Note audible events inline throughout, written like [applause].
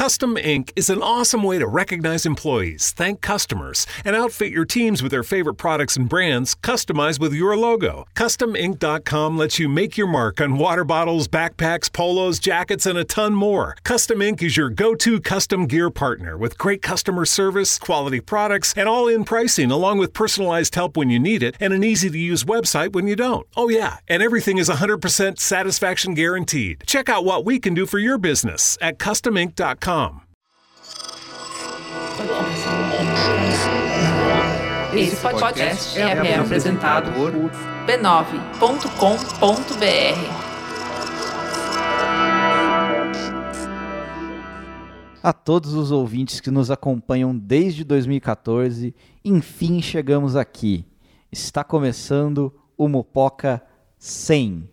Custom Ink is an awesome way to recognize employees, thank customers, and outfit your teams with their favorite products and brands customized with your logo. CustomInk.com lets you make your mark on water bottles, backpacks, polos, jackets, and a ton more. Custom Ink is your go to custom gear partner with great customer service, quality products, and all in pricing, along with personalized help when you need it and an easy to use website when you don't. Oh, yeah, and everything is 100% satisfaction guaranteed. Check out what we can do for your business at CustomInk.com. Esse podcast é, é apresentado por b9.com.br. A todos os ouvintes que nos acompanham desde 2014, enfim chegamos aqui. Está começando o Mopoca 100.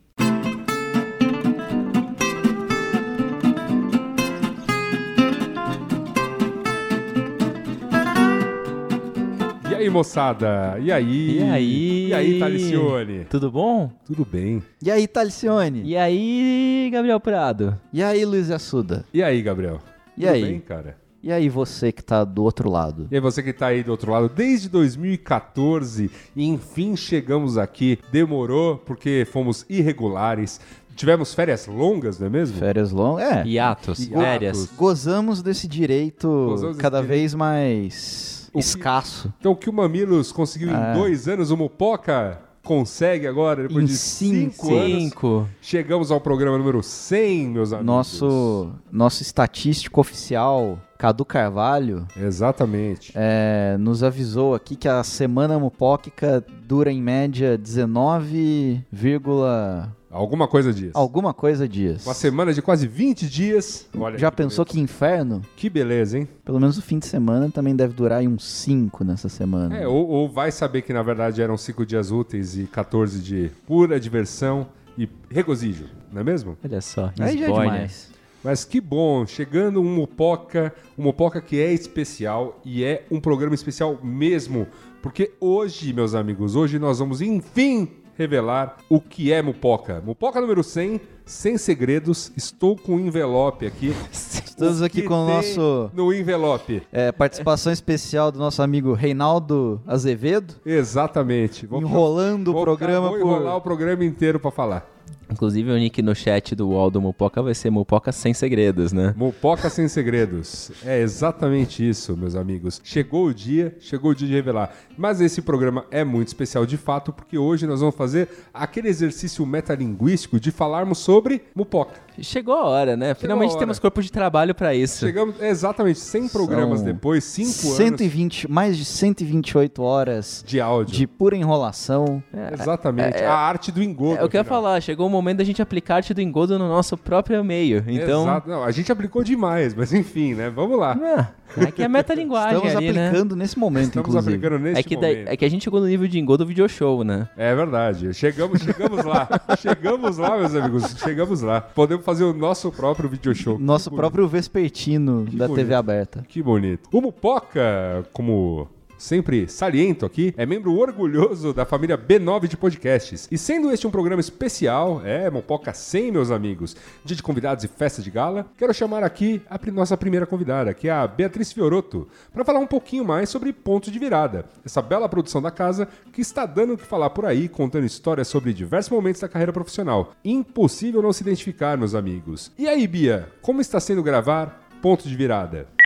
Aí, moçada? E aí? E aí? E aí, Talicione? Tudo bom? Tudo bem. E aí, Talicione? E aí, Gabriel Prado? E aí, Luiz Assuda? E aí, Gabriel? E Tudo aí? bem, cara? E aí, você que tá do outro lado? E aí, você que tá aí do outro lado desde 2014 e enfim chegamos aqui. Demorou porque fomos irregulares. Tivemos férias longas, não é mesmo? Férias longas? É. Hiatos, Hiatos. férias. Gozamos desse direito Gozamos desse cada direito. vez mais O que- escasso. Então, o que o Mamilos conseguiu É. em dois anos, o Mopoca consegue agora, depois Em de cinco, cinco. anos. Chegamos ao programa número 100, meus amigos. Nosso, nosso estatístico oficial, Cadu Carvalho, Exatamente. é, nos avisou aqui que a semana mupóquica dura em média 19, vírgula Alguma coisa disso. alguma coisa dias. Uma semana de quase 20 dias. Olha Já que pensou beleza. que inferno? Que beleza, hein? Pelo menos o fim de semana também deve durar aí uns 5 nessa semana. É, ou, ou vai saber que na verdade eram 5 dias úteis e 14 de pura diversão e regozijo, não é mesmo? Olha só, Aí já é demais. Mas que bom, chegando um Mopoca, um Mopoca que é especial e é um programa especial mesmo, porque hoje, meus amigos, hoje nós vamos enfim revelar o que é Mupoca. Mupoca número 100, sem segredos. Estou com o envelope aqui. [laughs] Estamos aqui com o nosso no envelope. é, participação especial do nosso amigo Reinaldo Azevedo, Exatamente. Vou- enrolando o vou programa vou por enrolar o programa inteiro pra falar. Inclusive, o nick no chat do UOL do Mupoca vai ser Mupoca sem segredos, né? Mupoca sem segredos. É exatamente isso, meus amigos. Chegou o dia, chegou o dia de revelar. Mas esse programa é muito especial de fato, porque hoje nós vamos fazer aquele exercício metalinguístico de falarmos sobre Mupoca. Chegou a hora, né? Finalmente a hora. temos corpo de trabalho pra isso. Chegamos exatamente 100 programas São depois, 5 anos 120, mais de 128 horas de áudio. de pura enrolação. Exatamente. a arte do engodo. É o que eu ia afinal. falar, chegou o momento da gente aplicar a arte do engodo no nosso próprio meio. Então, Exato. Não, a gente aplicou demais, mas enfim, né? Vamos lá. ah, é que é metalinguagem Estamos ali, né? aplicando nesse momento, Estamos inclusive. aplicando neste É que, momento. é que a gente chegou no nível de engodo do video show, né? É verdade. Chegamos, chegamos lá. [laughs] chegamos lá, meus amigos. Chegamos lá. Podemos fazer o nosso próprio video show. Nosso Que próprio vespertino da bonito. TV aberta. Que bonito. O Mupoca, como sempre saliento aqui, é membro orgulhoso da família B9 de podcasts. E sendo este um programa especial, é Mupoca 100, meus amigos, dia de convidados e festa de gala, quero chamar aqui a nossa primeira convidada, que é a Beatriz Fioroto, para falar um pouquinho mais sobre Ponto de Virada, essa bela produção da casa que está dando o que falar por aí, contando histórias sobre diversos momentos da carreira profissional. Impossível não se identificar, meus amigos. E aí, Bia, como está sendo gravar Ponto de Virada?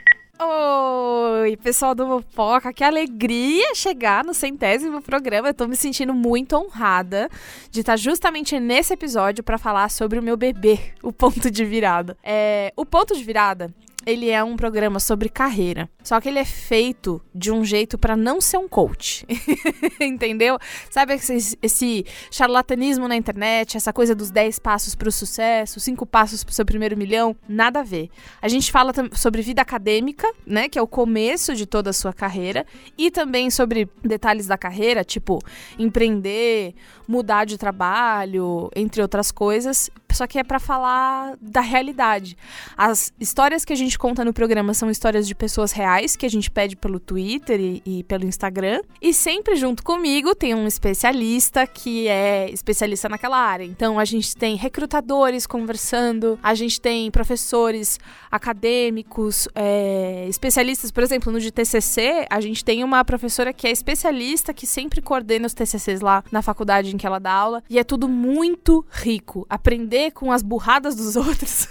Oi, pessoal do Mopoca, que alegria chegar no centésimo programa. Eu tô me sentindo muito honrada de estar justamente nesse episódio para falar sobre o meu bebê, o Ponto de Virada. É, o Ponto de Virada, ele é um programa sobre carreira, só que ele é feito de um jeito para não ser um coach. [laughs] Entendeu? Sabe esse, esse charlatanismo na internet, essa coisa dos 10 passos pro sucesso, 5 passos pro seu primeiro milhão? Nada a ver. A gente fala sobre vida acadêmica, né, que é o começo de toda a sua carreira, e também sobre detalhes da carreira, tipo empreender, mudar de trabalho, entre outras coisas, só que é pra falar da realidade. As histórias que a gente conta no programa são histórias de pessoas reais que a gente pede pelo Twitter e, e pelo Instagram. E sempre junto comigo tem um especialista que é especialista naquela área. Então a gente tem recrutadores conversando, a gente tem professores acadêmicos, é, especialistas, por exemplo, no de TCC, a gente tem uma professora que é especialista que sempre coordena os TCCs lá na faculdade em que ela dá aula. E é tudo muito rico. Aprender com as burradas dos [laughs] outros.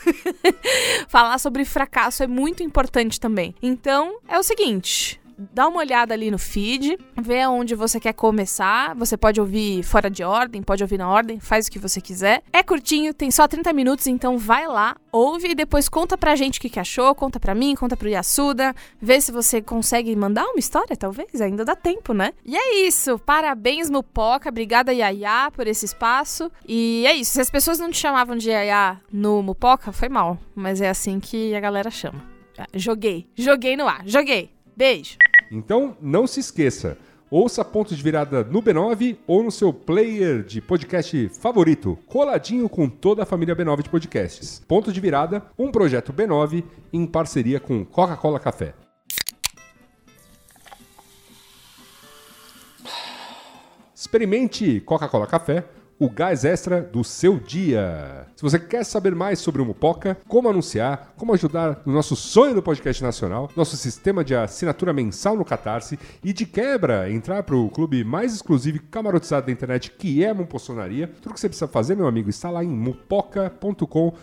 Falar sobre fracasso é muito importante também. Então, é o seguinte dá uma olhada ali no feed, vê aonde você quer começar. Você pode ouvir fora de ordem, pode ouvir na ordem, faz o que você quiser. É curtinho, tem só 30 minutos, então vai lá, ouve e depois conta pra gente o que, que achou, conta pra mim, conta pro Yasuda, vê se você consegue mandar uma história, talvez, ainda dá tempo, né? E é isso, parabéns Mupoca, obrigada Yaya por esse espaço. E é isso, se as pessoas não te chamavam de Yaya no Mupoca, foi mal, mas é assim que a galera chama. Joguei, joguei no ar, joguei. Beijo. Então, não se esqueça. Ouça Ponto de Virada no B9 ou no seu player de podcast favorito, coladinho com toda a família B9 de podcasts. Ponto de Virada, um projeto B9 em parceria com Coca-Cola Café. Experimente Coca-Cola Café o gás extra do seu dia. Se você quer saber mais sobre o Mupoca, como anunciar, como ajudar no nosso sonho do podcast nacional, nosso sistema de assinatura mensal no Catarse e de quebra entrar para o clube mais exclusivo e camarotizado da internet que é a Mumpossonaria, tudo que você precisa fazer, meu amigo, está lá em mupoca.com.br.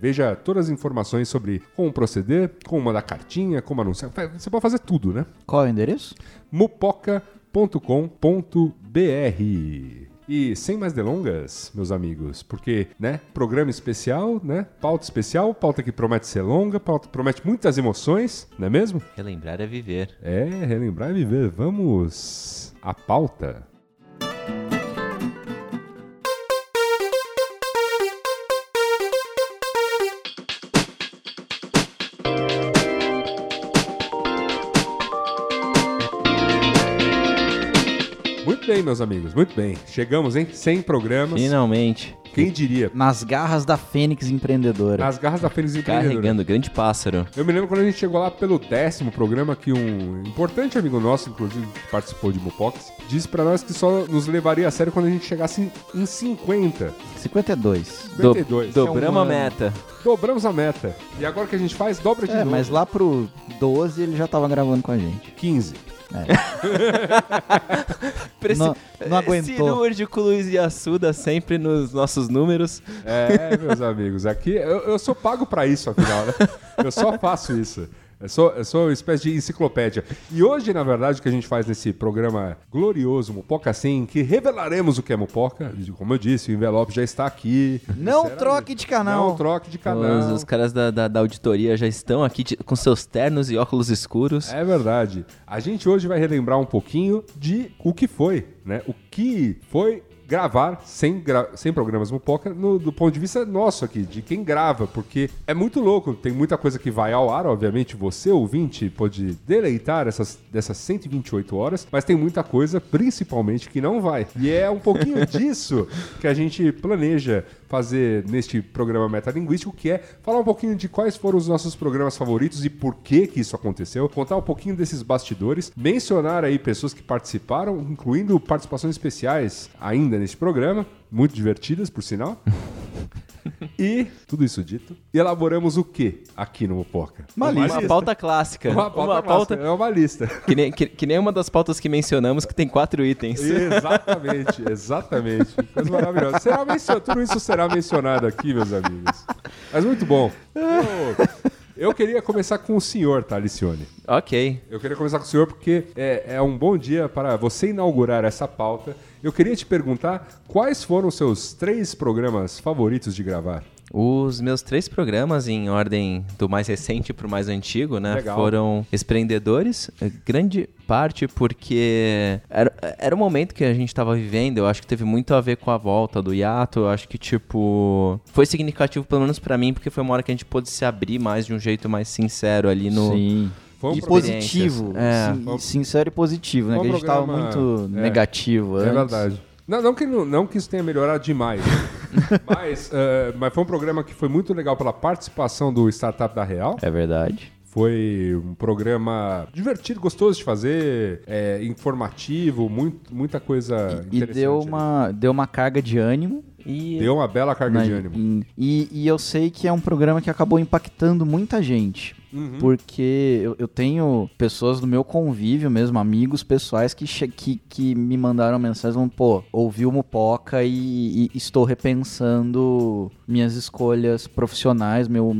Veja todas as informações sobre como proceder, como mandar cartinha, como anunciar. Você pode fazer tudo, né? Qual é o endereço? mupoca.com.br. E sem mais delongas, meus amigos, porque, né, programa especial, né, pauta especial, pauta que promete ser longa, pauta que promete muitas emoções, não é mesmo? Relembrar é viver. É, relembrar é viver. Vamos à pauta. Bem, meus amigos, muito bem. Chegamos, hein? 100 programas. Finalmente. Quem diria? Nas garras da Fênix Empreendedora. Nas garras da Fênix Empreendedora. Carregando, grande pássaro. Eu me lembro quando a gente chegou lá pelo décimo programa que um importante amigo nosso, inclusive, que participou de Mupox, disse pra nós que só nos levaria a sério quando a gente chegasse em, em 50. 52. 52. Do, dobramos É um a meta. Dobramos a meta. E agora o que a gente faz? Dobra de É, novo. mas lá pro 12 ele já tava gravando com a gente. 15. [laughs] Preci- Não, não É, aguentou. Cirúrgico Luiz Assuda sempre nos nossos números. É, meus amigos, aqui eu, eu sou pago pra isso, afinal, né? Eu só faço isso. Eu sou, eu sou uma espécie de enciclopédia. E hoje, na verdade, o que a gente faz nesse programa glorioso, Mupoca Sim, que revelaremos o que é Mupoca. Como eu disse, o envelope já está aqui. Não troque de canal. Não troque de Os, canal. os caras da, da, da auditoria já estão aqui de- com seus ternos e óculos escuros. É verdade. A gente hoje vai relembrar um pouquinho de o que foi, né? O que foi gravar sem, gra- sem programas Mupoca no, do ponto de vista nosso aqui, de quem grava, porque é muito louco, tem muita coisa que vai ao ar, obviamente você, ouvinte, pode deleitar essas, dessas 128 horas, mas tem muita coisa, principalmente, que não vai. E é um pouquinho [laughs] disso que a gente planeja fazer neste programa metalinguístico, que é falar um pouquinho de quais foram os nossos programas favoritos e por que que isso aconteceu, contar um pouquinho desses bastidores, mencionar aí pessoas que participaram, incluindo participações especiais ainda neste programa, muito divertidas, por sinal. [laughs] E, tudo isso dito, elaboramos o que aqui no Mopoca? Uma lista. Uma pauta clássica. Uma pauta, pauta é uma lista. que, nem, que, que nem uma das pautas que mencionamos que tem quatro itens. Exatamente, exatamente. Coisa maravilhosa. Será mencio- Tudo isso será mencionado aqui, meus amigos. Mas muito bom. Eu, eu queria começar com o senhor, tá, Alicione? Ok. Eu queria começar com o senhor porque é, é um bom dia para você inaugurar essa pauta. Eu queria te perguntar quais foram os seus três programas favoritos de gravar? Os meus três programas, em ordem do mais recente pro mais antigo, né? Legal. Foram Espreendedores, eh, grande parte porque era, era o momento que a gente tava vivendo, eu acho que teve muito a ver com a volta do hiato, eu acho que, tipo, foi significativo pelo menos pra mim, porque foi uma hora que a gente pôde se abrir mais de um jeito mais sincero ali no... Sim. Foi um e positivo. É. sim- sincero e positivo, né? Um que a gente tava programa- muito é. negativo É antes. verdade. Não, não, que, não, que isso tenha melhorado demais. [laughs] Mas, eh, mas foi um programa que foi muito legal pela participação do Startup da Real. É verdade. Foi um programa divertido, gostoso de fazer, é, informativo, muito, muita coisa E interessante. deu ali. uma, deu uma carga de ânimo. E, Deu uma bela carga na- de ânimo. e, e eu sei que é um programa que acabou impactando muita gente. Uhum. Porque eu, eu tenho pessoas do meu convívio mesmo, amigos pessoais que, que, que me mandaram mensagem falando, pô, ouvi o Mupoca e, e estou repensando minhas escolhas profissionais, meu,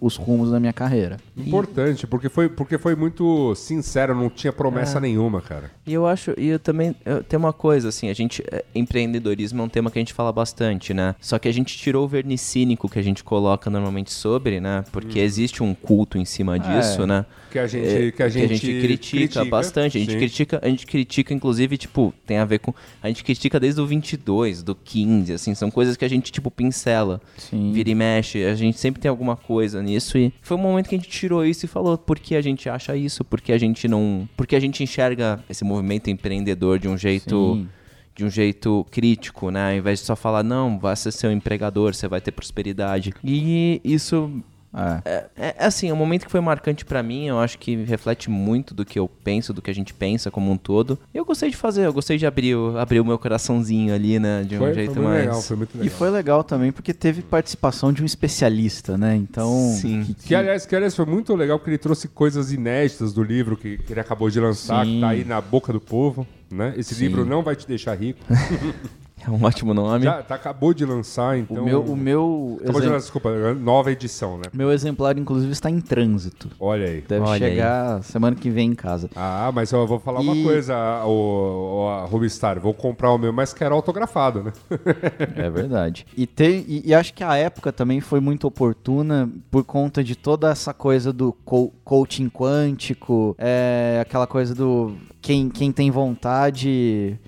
os rumos da minha carreira. Importante, porque foi, porque foi muito sincero, não tinha promessa É. nenhuma, cara. E eu acho, e eu também, eu- tem uma coisa, assim, a gente, é, empreendedorismo é um tema que a gente fala bastante, né? Só que a gente tirou o verniz cínico que a gente coloca normalmente sobre, né? Porque existe um culto em cima disso, né? Que a gente, É, que a gente, critica, bastante. A gente sim. critica, a gente critica, inclusive, tipo, tem a ver com. A gente critica desde o 22, do 15, assim, são coisas que a gente, tipo, pincela. Sim. Vira e mexe, a gente sempre tem alguma coisa nisso e foi um momento que a gente tirou isso e falou por que a gente acha isso, por que a gente não. Por que a gente enxerga esse movimento empreendedor de um jeito. Sim. De um jeito crítico, né? Ao invés de só falar, não, vai ser seu empregador, você vai ter prosperidade. E isso É. é, é assim, é um momento que foi marcante pra mim, eu acho que reflete muito do que eu penso, do que a gente pensa como um todo. E eu gostei de fazer, eu gostei de abrir, o- abrir o meu coraçãozinho ali, né, de um Foi, jeito foi muito mais legal, foi muito legal. E foi legal também porque teve participação de um especialista, né? Então. Sim. que- Que aliás, que aliás foi muito legal porque ele trouxe coisas inéditas do livro que, que ele acabou de lançar, Sim. que tá aí na boca do povo, né? Esse Sim. livro não vai te deixar rico. [laughs] É um ótimo nome. Já tá, acabou de lançar, então. O meu, o meu, Acabou de exemp- lançar, desculpa, nova edição, né? meu exemplar, inclusive, está em trânsito. Olha aí. Deve Olha aí. chegar semana que vem em casa. Ah, mas eu vou falar uma E- coisa, o, o, a Rubistar, vou comprar o meu, mas quero autografado, né? É verdade. E, tem, e, e acho que a época também foi muito oportuna por conta de toda essa coisa do co- coaching quântico, é, aquela coisa do quem, quem tem vontade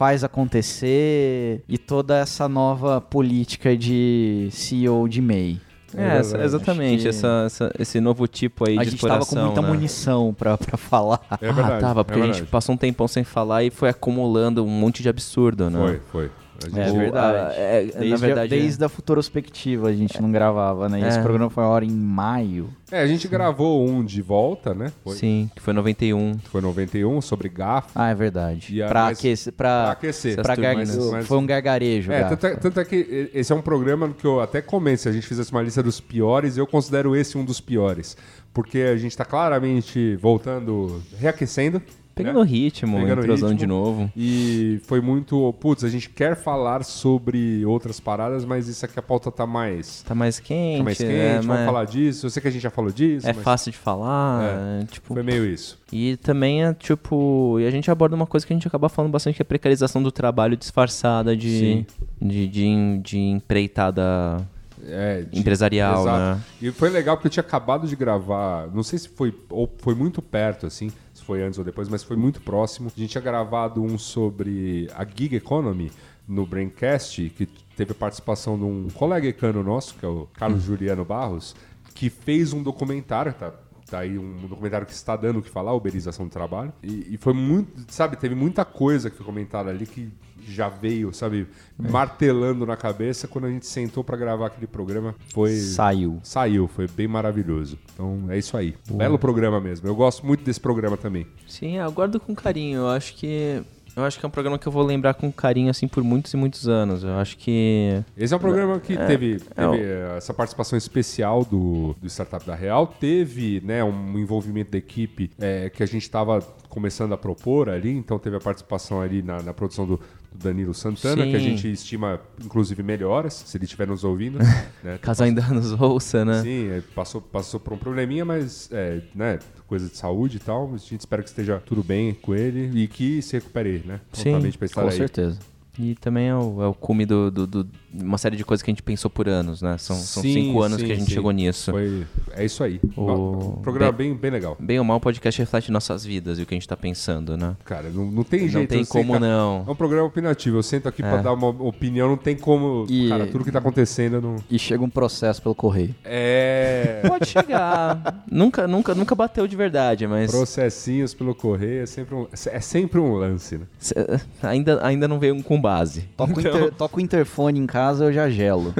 faz acontecer e toda essa nova política de CEO de MEI. É, essa- verdade. exatamente, essa, essa- esse novo tipo aí A de gente tava com exploração, muita né? munição pra, pra falar. É ah, verdade. tava, é porque a gente passou um tempão sem falar e foi acumulando um monte de absurdo, né? Foi, foi. A gente- É verdade. a- é, Desde, na verdade, a, desde a Futurospectiva a gente não gravava, né? Esse É. programa foi agora em maio. É, a gente gravou um de volta, né? Foi, sim, que foi 91. foi 91, sobre GAF. Ah, é verdade. E a- pra mas- aquecer. Pra Pra, aquecer. pra gar- Mas- mas- Foi um gargarejo. É, tanto é, tanto é que esse é um programa que eu até comento, se a gente fizesse uma lista dos piores, eu considero esse um dos piores. Porque a gente tá claramente voltando, reaquecendo. Pegando né? o ritmo, Pegando entrosando ritmo. de novo. E foi muito. Putz, a gente quer falar sobre outras paradas, mas isso aqui a pauta tá mais. Tá mais quente, Tá mais quente, é, vamos mas falar disso. Eu sei que a gente já falou disso. é mas fácil de falar, é, tipo... Foi meio isso. E também é tipo. E a gente aborda uma coisa que a gente acaba falando bastante, que é a precarização do trabalho disfarçada de, de, de, de empreitada É, de- empresarial, Exato. né? E foi legal porque eu tinha acabado de gravar, não sei se foi ou foi muito perto assim, foi antes ou depois, mas foi muito próximo. A gente tinha gravado um sobre a gig economy no Braincast, que teve a participação de um colega ecano nosso, que é o Carlos Juliano Barros, que fez um documentário, tá? Tá aí um documentário que está dando o que falar, uberização do trabalho. E, e foi muito, sabe, teve muita coisa que foi comentada ali que já veio, sabe, martelando na cabeça quando a gente sentou para gravar aquele programa. Foi Saiu. Saiu, foi bem maravilhoso. Então é isso aí. Belo programa mesmo. Eu gosto muito desse programa também. Sim, eu guardo com carinho. Eu acho que. Eu acho que é um programa que eu vou lembrar com carinho, assim, por muitos e muitos anos. Eu acho que. Esse é um programa que teve, teve, é o- eh, essa participação especial do, do Startup da Real. Teve né, um envolvimento da equipe eh, que a gente estava começando a propor ali. Então teve a participação ali na, na produção do, do Danilo Santana, que a Sim. gente estima, inclusive, melhoras, se ele estiver nos ouvindo. [laughs] né? Caso ainda nos ouça, né? Sim, é, passou, passou por um probleminha, mas é, né, coisa de saúde e tal. A gente espera que esteja tudo bem com ele e que se recupere, né? Sim, Com aí. certeza. E também é o, é o cume do, do, do- uma série de coisas que a gente pensou por anos, né? São, são Sim, cinco anos sim, que a gente sim. chegou nisso. Foi, é isso aí. O- Um programa bem, bem legal. Bem ou mal, o podcast reflete nossas vidas e o que a gente tá pensando, né? Cara, não, não tem Não jeito. tem eu como sento- não. É um programa opinativo. Eu sento aqui pra É. dar uma opinião, não tem como. E- Cara, tudo que tá acontecendo eu não. E chega um processo pelo correio. É. Pode chegar. nunca, nunca, nunca bateu de verdade, mas Processinhos pelo correio é sempre um, é sempre um lance, né? cê- ainda, ainda não veio com com base. Toco, o inter- toco o interfone em casa, eu já gelo.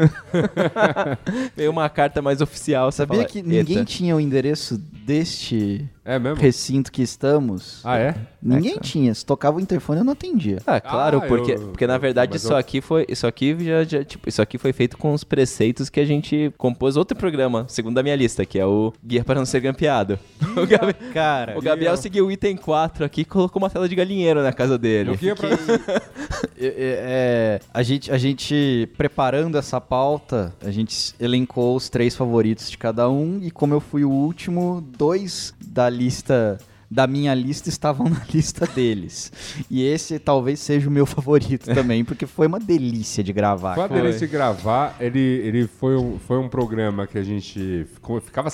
[laughs] Veio uma carta mais oficial. Sabia fala, que ninguém "Eita." tinha o endereço deste É mesmo? recinto que estamos? Ah, é? Ninguém tinha. Se tocava o interfone, eu não atendia. Ah, claro, Ah, porque, eu- porque na verdade mas isso eu- aqui foi isso aqui já, já, tipo isso aqui foi feito com os preceitos que a gente compôs outro programa, segundo a minha lista, que é o Guia para não ser grampeado. O, Gabi- Cara, o Gabriel seguiu o item 4 aqui e colocou uma tela de galinheiro na casa dele. Eu queria pra... É, é, [laughs] é, a, gente, a gente, preparando essa pauta, a gente elencou os três favoritos de cada um, e como eu fui o último, dois da lista. Da minha lista estavam [laughs] na lista deles. E esse talvez seja o meu favorito também, porque foi uma delícia de gravar. Foi uma delícia de gravar. Ele, ele foi, um, foi um programa que a gente ficou- ficava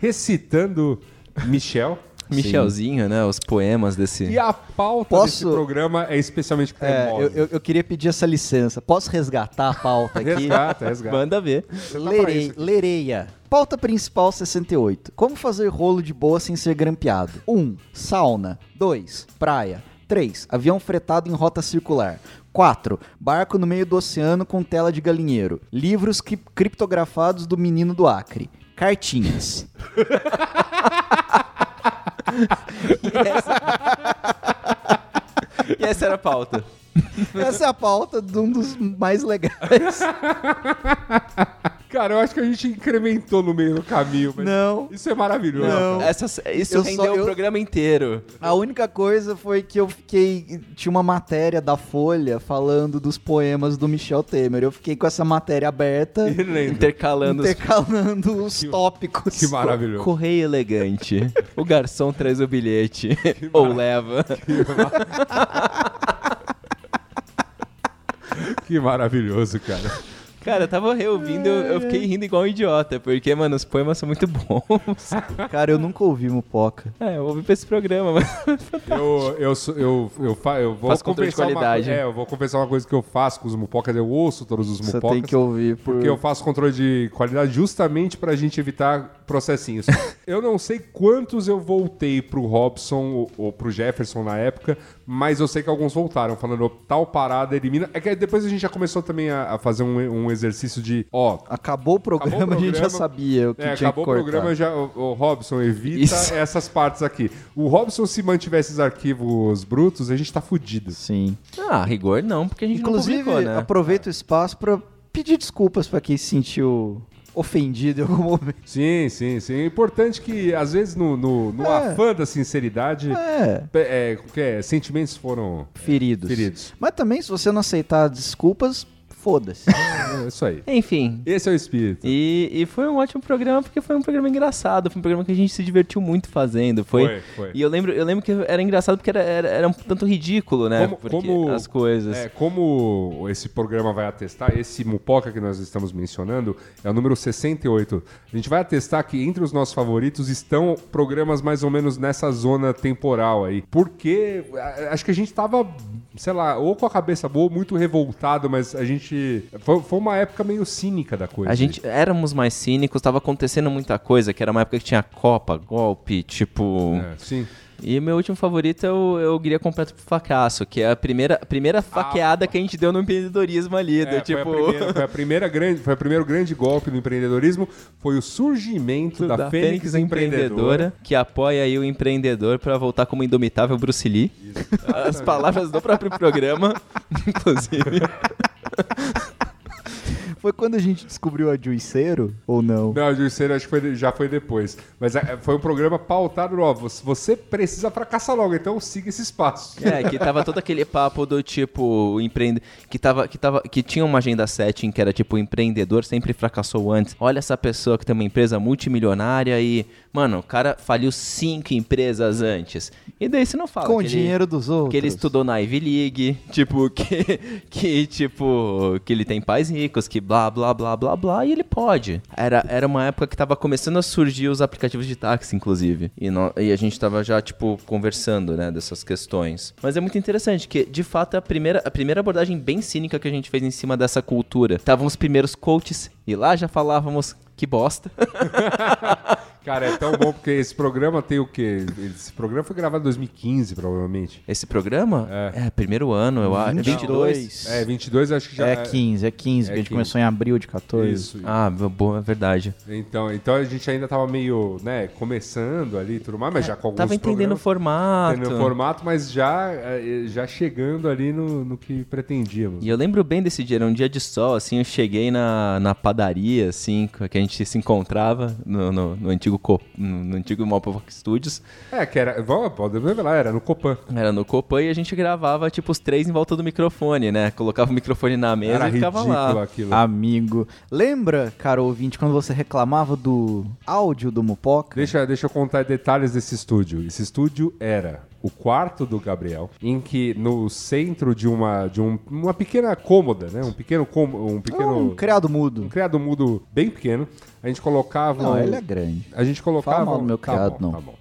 recitando Michel. [laughs] Michelzinho, né? Os poemas desse. E a pauta Posso- desse programa é especialmente É, cremosa. eu, eu- eu queria pedir essa licença. Posso resgatar a pauta aqui? Resgata, resgata. Manda ver. pra Lerei, lereia. Pauta principal 68. Como fazer rolo de boa sem ser grampeado? 1. Um, sauna. 2. Praia. 3. Avião fretado em rota circular. 4. Barco no meio do oceano com tela de galinheiro. Livros cri- criptografados do menino do Acre. Cartinhas. [laughs] E essa era a pauta. Essa é a pauta de um dos mais legais. [laughs] Cara, eu acho que a gente incrementou no meio do caminho. Mas Não. Isso é maravilhoso. Não. Essa, isso Eu rendeu só- o eu- programa inteiro. A única coisa foi que eu fiquei. Tinha uma matéria da Folha falando dos poemas do Michel Temer. Eu fiquei com essa matéria aberta, lembra. Intercalando os intercalando [laughs] os tópicos. Que maravilhoso. Correio elegante. O garçom traz o bilhete. [laughs] Ou leva. [laughs] Que maravilhoso, cara. Cara, eu tava reouvindo, eu, eu fiquei rindo igual um idiota, porque, mano, os poemas são muito bons. [laughs] Cara, eu nunca ouvi Mupoca. É, eu ouvi pra esse programa, mas. [laughs] Eu, eu, sou- eu, eu, fa- eu vou Faz controle de confessar uma qualidade. coisa- É, eu vou confessar uma coisa que eu faço com os mupocas. Eu ouço todos os Você mupocas. tem que ouvir. Por... Porque eu faço controle de qualidade justamente pra gente evitar processinhos. [laughs] eu não sei quantos eu voltei pro Robson ou, ou pro Jefferson na época, mas eu sei que alguns voltaram, falando tal parada elimina. É que depois a gente já começou também a, a fazer um, um exercício de, ó. Acabou o programa, Acabou o a gente já programa. sabia o que É, tinha acabou que o cortar. programa, já, o, o Robson, evita Isso. [laughs] essas partes aqui. O Robson, se mantiver esses arquivos brutos, a gente tá fudido. Sim. Ah, rigor não, porque a gente Inclusive, não publicou, né? aproveito o espaço pra pedir desculpas pra quem se sentiu ofendido em algum momento. Sim, sim, sim. É importante que, às vezes, no, no, no É. afã da sinceridade, É, é, é, sentimentos foram feridos. feridos. Mas também, se você não aceitar desculpas, foda-se. [laughs] É isso aí. Enfim. Esse é o espírito. E, e foi um ótimo programa, porque foi um programa engraçado. Foi um programa que a gente se divertiu muito fazendo. Foi. Foi, foi. E eu lembro, eu lembro que era engraçado porque era, era, era um tanto ridículo, né? Como- porque como- as coisas. É, como esse programa vai atestar, esse Mupoca que nós estamos mencionando é o número 68. A gente vai atestar que entre os nossos favoritos estão programas mais ou menos nessa zona temporal aí. Porque acho que a gente tava, sei lá, ou com a cabeça boa, muito revoltado, mas a gente. Foi, foi uma época meio cínica da coisa. A gente éramos mais cínicos, tava acontecendo muita coisa, que era uma época que tinha Copa, golpe, tipo. É, sim. E meu último favorito é o, eu guia completo pro fracasso, que é a primeira, a primeira faqueada que a gente deu no empreendedorismo ali, do É, tipo. foi, a primeira, foi a [laughs] primeira grande, foi o primeiro grande golpe no empreendedorismo, foi o surgimento da, Fênix, Empreendedora. que apoia aí o empreendedor pra voltar como indomitável Bruce Lee. As palavras do próprio programa, [laughs] inclusive. [laughs] Foi quando a gente descobriu a Juiceiro ou não? Não, o Juiceiro acho que foi- já foi depois. Mas é, foi um programa pautado, ó, você- precisa fracassar logo, então siga esses passos. É, que tava todo aquele papo do tipo empreende que tava que tava que tinha uma agenda setting que era tipo o empreendedor sempre fracassou antes. Olha essa pessoa que tem uma empresa multimilionária e, mano, o cara faliu cinco empresas antes. E daí você não fala Com o ele- dinheiro dos outros. que ele estudou na Ivy League, [laughs] tipo, que, que, tipo, que ele tem pais ricos, que blá, blá, blá, blá, blá, e ele pode. Era, era uma época que tava começando a surgir os aplicativos de táxi, inclusive. E, nó- e a gente tava já, tipo, conversando, né, dessas questões. Mas é muito interessante, que, de fato, é a primeira, a primeira abordagem bem cínica que a gente fez em cima dessa cultura. Estavam os primeiros coaches, e lá já falávamos que bosta. [laughs] Cara, é tão bom porque esse programa tem o quê? Esse programa foi gravado em 2015, provavelmente. Esse programa? É. É, primeiro ano, eu acho. 22. É, 22 acho que já É 15, é 15, que a gente 15. começou em abril de 14. Isso. Ah, boa, é verdade. Então, então a gente ainda tava meio, né, começando ali e tudo mais, mas já com alguns Tava entendendo o formato. entendendo o formato, mas já, eh, já chegando ali no, no que pretendíamos. E eu lembro bem desse dia, era um dia de sol, assim, eu cheguei na, na padaria, assim, que a gente se encontrava no, no, no antigo, Co- no, no antigo Mopovox Studios. É, que era, vamos, podemos revelar, era no Copan. Era no Copan e a gente gravava, tipo, os três em volta do microfone, né? Colocava o microfone na mesa Era e ficava ridículo lá. aquilo. Amigo. Lembra, cara ouvinte, quando você reclamava do áudio do Mupoca? Deixa, deixa eu contar detalhes desse estúdio. Esse estúdio era o quarto do Gabriel, em que no centro de uma de um- uma pequena cômoda, né? Um pequeno um pequeno Um criado um mudo. criado mudo bem pequeno, a gente colocava Não, um- ele é grande. A gente colocava. Fala mal do meu Tá criado, bom, não. Tá bom,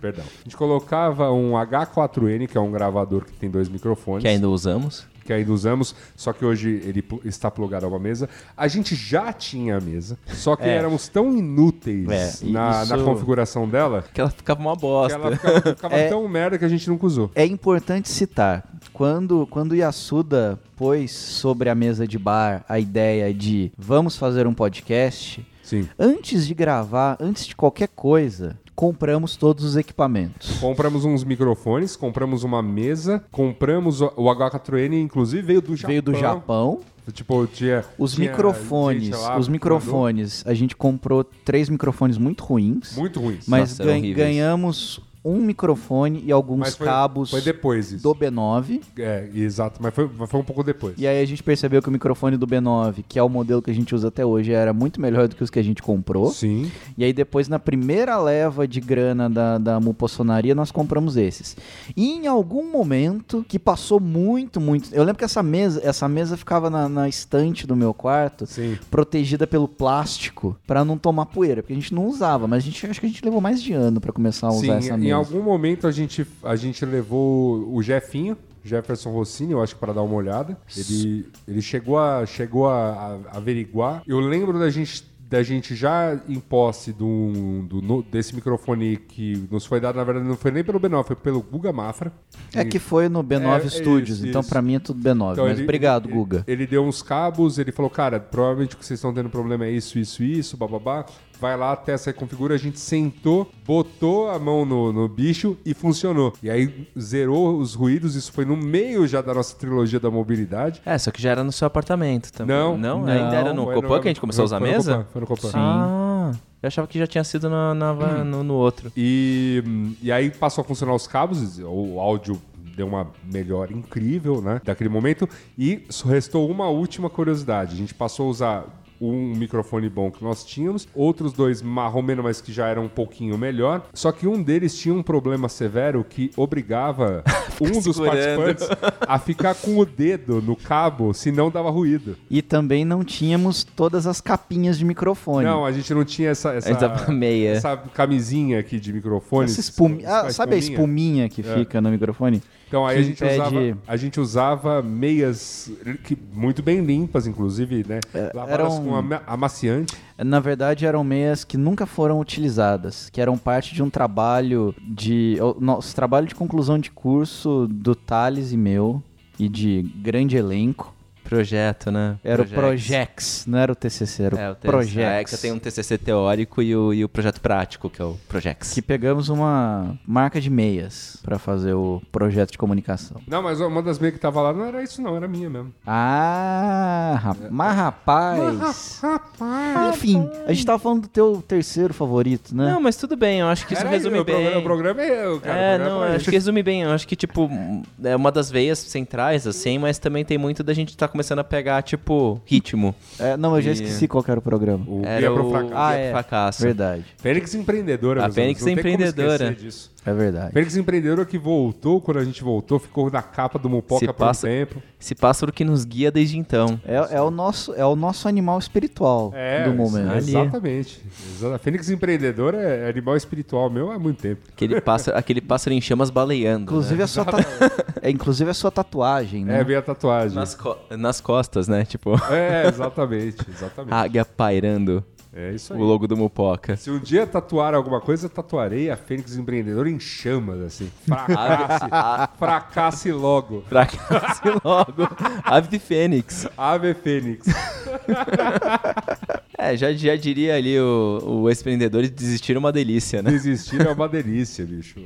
perdão. A gente colocava um H4N, que é um gravador que tem dois microfones. Que ainda usamos. Que ainda usamos, só que hoje ele está plugado a uma mesa. A gente já tinha a mesa, só que É. éramos tão inúteis É, na, isso- na configuração dela Que ela ficava uma que bosta. ela ficava, ficava [laughs] É. tão merda que a gente nunca usou. É importante citar, quando, quando o Yasuda pôs sobre a mesa de bar a ideia de vamos fazer um podcast, Sim. antes de gravar, antes de qualquer coisa, compramos todos os equipamentos. Compramos uns microfones, compramos uma mesa, compramos o o H4N, inclusive veio do Japão. Veio do Japão. Tipo, tinha. Os tinha microfones, gente lá os microfones, a gente comprou três microfones muito ruins, mandou. Muito ruins. mas Nossa, gan- horríveis. ganhamos um microfone e alguns foi, cabos Foi depois isso. do B9. É, exato, mas foi, foi um pouco depois. E aí a gente percebeu que o microfone do B9, que é o modelo que a gente usa até hoje, era muito melhor do que os que a gente comprou. Sim. E aí depois, na primeira leva de grana da, da Mupossonaria, nós compramos esses. E em algum momento, que passou muito, muito... Eu lembro que essa mesa, essa mesa ficava na, na estante do meu quarto, Sim. protegida pelo plástico, pra não tomar poeira, porque a gente não usava, mas a gente acho que a gente levou mais de ano pra começar a usar Sim, essa mesa. Algum momento a gente, a gente levou o Jefinho, Jefferson Rossini, eu acho que para dar uma olhada. Ele, ele chegou, a, chegou a, a averiguar. Eu lembro da gente da gente já em posse do, do- no- desse microfone que nos foi dado, na verdade não foi nem pelo B9, foi pelo Guga Mafra. É que foi no B9 É, é Studios, isso, então pra mim é tudo B9. Então, mas ele- obrigado, ele- Guga. Ele deu uns cabos, ele falou, cara, provavelmente o que vocês estão tendo problema é isso, isso, isso, bababá. Vai lá, testa e configura. A gente sentou, botou a mão no, no bicho e funcionou. E aí zerou os ruídos. Isso foi no meio já da nossa trilogia da mobilidade. É, só que já era no seu apartamento também. Não, não, não. ainda era no Copan que a gente começou a usar a mesa? Copan, Foi no Copan. Sim. Ah, eu achava que já tinha sido na, na- no, no outro. E, e aí passou a funcionar os cabos, o áudio deu uma melhora incrível, né, daquele momento. E só restou uma última curiosidade. A gente passou a usar um microfone bom que nós tínhamos, outros dois marromeno, mas que já eram um pouquinho melhor. Só que um deles tinha um problema severo que obrigava [laughs] um dos participantes a ficar com o dedo no cabo, senão dava ruído. E também não tínhamos todas as capinhas de microfone. Não, a gente não tinha essa, essa, meia. essa camisinha aqui de microfone. Essa essa ah, sabe a espuminha que É. fica no microfone? Então aí a gente, impede- usava, a gente usava meias que, muito bem limpas, inclusive, né? Lavadas eram- com ama- amaciante. Na verdade, eram meias que nunca foram utilizadas, que eram parte de um trabalho de. Nosso trabalho de conclusão de curso do Thales e meu, e de grande elenco. Projeto, né? Era Projex. o Projex, não era o TCC, era o, É, o TCC. Projex. É que tem um TCC teórico e o, e o projeto prático, que é o Projex. Que pegamos uma marca de meias pra fazer o projeto de comunicação. Não, mas uma das meias que tava lá não era isso, não, era minha mesmo. Ah, rap- mas rapaz. Enfim, a gente tava falando do teu terceiro favorito, né? Não, mas tudo bem, eu acho que isso Era resume o bem. programa, o programa é eu, cara. é, o programa não, é acho que resume bem. Eu acho que, tipo, é uma das veias centrais, assim, mas também tem muito da gente tá começando a pegar, tipo, ritmo. É, não, eu já E- esqueci qual que era o programa. O Era Guia pro o Fracasso. Ah, Guia é. pro Fracasso. Verdade, Fênix Empreendedora, A meus Fênix amigos, não tem como Empreendedora. disso. É verdade. Fênix Empreendedora que voltou, quando a gente voltou, ficou na capa do Mupoca por passa- um tempo. Esse pássaro que nos guia desde então. É, é o nosso, é o nosso animal espiritual É, do momento. Ali. exatamente. Exata- Fênix Empreendedora é animal espiritual meu há muito tempo. Aquele pássaro, [laughs] aquele pássaro em chamas baleando. Inclusive, né? a sua ta- é, inclusive a sua tatuagem, né? É, vem a tatuagem. nas, co- nas costas, né? Tipo, É, exatamente, exatamente. águia pairando. É isso aí. O logo do Mupoca. Se um dia tatuar alguma coisa, tatuarei a Fênix Empreendedora em chamas, assim. Fracasse, [laughs] fracasse logo. Fracasse logo. Ave de Fênix. Ave Fênix. [laughs] É, já, já diria ali o, o ex-empreendedor desistir é uma delícia, né? Desistir é uma delícia, bicho.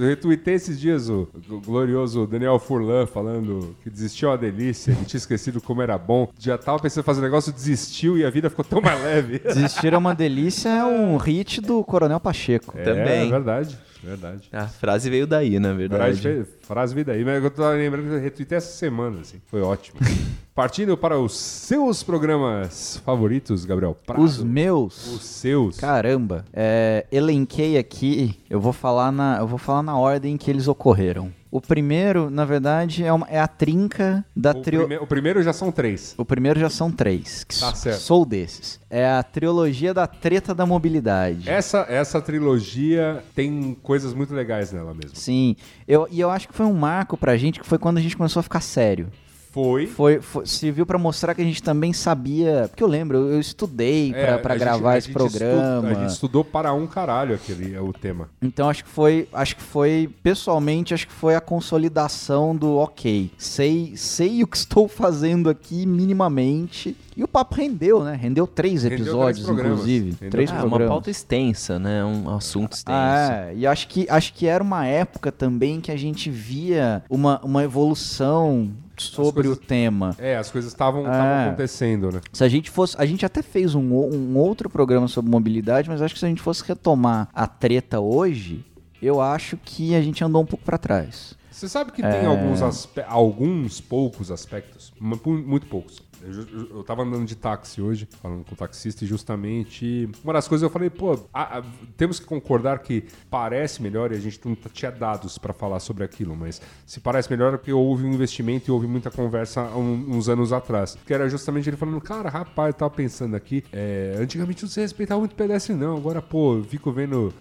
Eu retuitei esses dias o, o glorioso Daniel Furlan falando que desistir é uma delícia, que tinha esquecido como era bom. Já tava pensando em fazer um negócio, desistiu e a vida ficou tão mais leve. Desistir é uma delícia é um hit do Coronel Pacheco. É, Também. É verdade, verdade. A frase veio daí, na verdade. Frase, frase vida aí, mas eu tô lembrando que eu retuitei essa semana, assim. Foi ótimo. [laughs] Partindo para os seus programas favoritos, Gabriel Prado. Os meus. Os seus. Caramba, é, elenquei aqui, eu vou falar na, eu vou falar na ordem que eles ocorreram. O primeiro, na verdade, é, uma- é a trinca da prime- o primeiro já são três. O primeiro já são três, que Tá certo. sou desses. É a trilogia da treta da mobilidade. Essa, essa trilogia tem coisas muito legais nela mesmo. Sim, eu, e eu acho que foi um marco pra gente, que foi quando a gente começou a ficar sério. Foi. Foi, foi serviu pra mostrar que a gente também sabia, porque eu lembro, eu, eu estudei É, a gente- gravar esse gente estu- programa. a gente estudou para um caralho aquele é o tema. Então acho que foi, acho que foi, pessoalmente, acho que foi a consolidação do ok. Sei, sei o que [laughs] estou fazendo aqui minimamente. E o papo rendeu, né? Rendeu três Rendeu três episódios, programas. inclusive. Rendeu três Ah, uma programas. pauta extensa, né? Um assunto extenso. Ah, é. e acho que, acho que era uma época também que a gente via uma, uma evolução sobre coisas- o tema. É, as coisas estavam É. acontecendo, né? Se a gente fosse. A gente até fez um, um outro programa sobre mobilidade, mas acho que se a gente fosse retomar a treta hoje, eu acho que a gente andou um pouco pra trás. Você sabe que É. tem alguns, alguns poucos aspectos, muito poucos. Eu, ju- eu tava andando de táxi hoje, falando com o taxista, e justamente uma das coisas eu falei, pô, a- a- temos que concordar que parece melhor, e a gente não tinha dados pra falar sobre aquilo, mas se parece melhor é porque houve um investimento e houve muita conversa um- uns anos atrás. Que era justamente ele falando, cara, rapaz, eu tava pensando aqui, é, antigamente não se respeitava muito pedestre, não. Agora, pô, eu fico vendo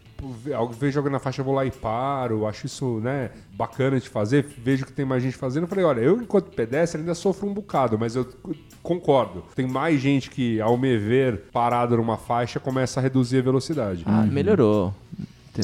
algo- vejo alguém na faixa, eu vou lá e paro. Acho isso, né, bacana de fazer. Vejo que tem mais gente fazendo. Eu falei, olha, eu, enquanto pedestre, ainda sofro um bocado, mas eu concordo. Tem mais gente que, ao me ver parado numa faixa, começa a reduzir a velocidade. Ah, melhorou.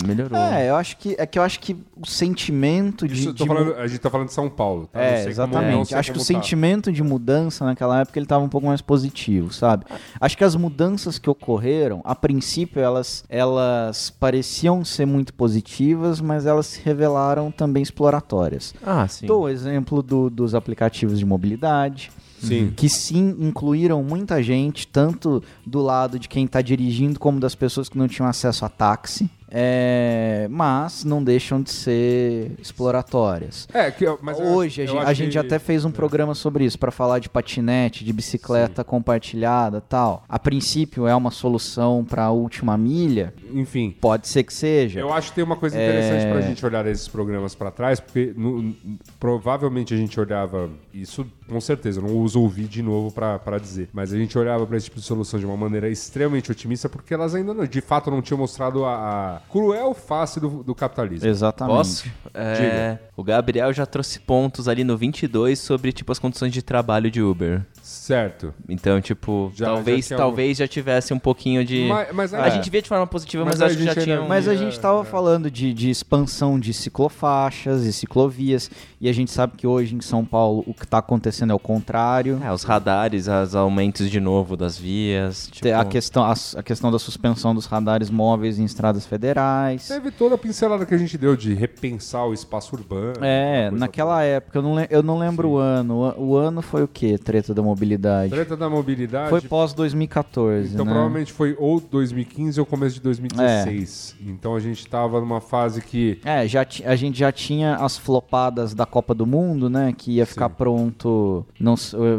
Melhorou. É, eu acho que é que eu acho que o sentimento de, Isso, de falando- a gente tá falando de São Paulo. Tá? Não É, como- não exatamente. sei Acho que o como tá. sentimento de mudança naquela época ele tava um pouco mais positivo, sabe? Acho que as mudanças que ocorreram, a princípio elas elas pareciam ser muito positivas, mas elas se revelaram também exploratórias. Ah, sim. Dou o exemplo do- dos aplicativos de mobilidade, Sim. que sim incluíram muita gente, tanto do lado de quem está dirigindo como das pessoas que não tinham acesso a táxi. É, mas não deixam de ser exploratórias. É, que, eu- mas eu Hoje a gente, eu a gente que- é. até fez um programa sobre isso para falar de patinete, de bicicleta compartilhada, tal. A princípio é uma solução para a última milha, Enfim. pode ser que seja. Eu acho que tem uma coisa interessante É. pra gente olhar esses programas pra trás, porque no- provavelmente a gente olhava, isso com certeza, eu não uso ouvir de novo pra pra dizer, mas a gente olhava pra esse tipo de solução de uma maneira extremamente otimista, porque elas ainda não- de fato não tinham mostrado a, a cruel face do, do capitalismo. Exatamente. Posso? É, o Gabriel já trouxe pontos ali no 22 sobre, tipo, as condições de trabalho de Uber. Certo. Então, tipo, Já- talvez, já tinha talvez já tivesse um pouquinho de... Mas- mas a é. gente via de forma positiva, Mas mas, a acho que já gente tinha... ainda- um- Mas a gente estava é. falando de, de expansão de ciclofaixas e ciclovias, e a gente sabe que hoje em São Paulo o que está acontecendo é o contrário. É, os radares, os aumentos de novo das vias. Tipo, A, questão, a, a questão da suspensão dos radares móveis em estradas federais. Teve toda a pincelada que a gente deu de repensar o espaço urbano. É, naquela época, eu não, le- eu não lembro o ano. O, o ano foi o quê? Treta da mobilidade? Treta da mobilidade. Foi pós 2014, Então né? provavelmente foi ou 2015 ou começo de 2016. Então a gente tava numa fase que É, já a gente já tinha as flopadas da Copa do Mundo, né? Que ia ficar Sim. pronto não,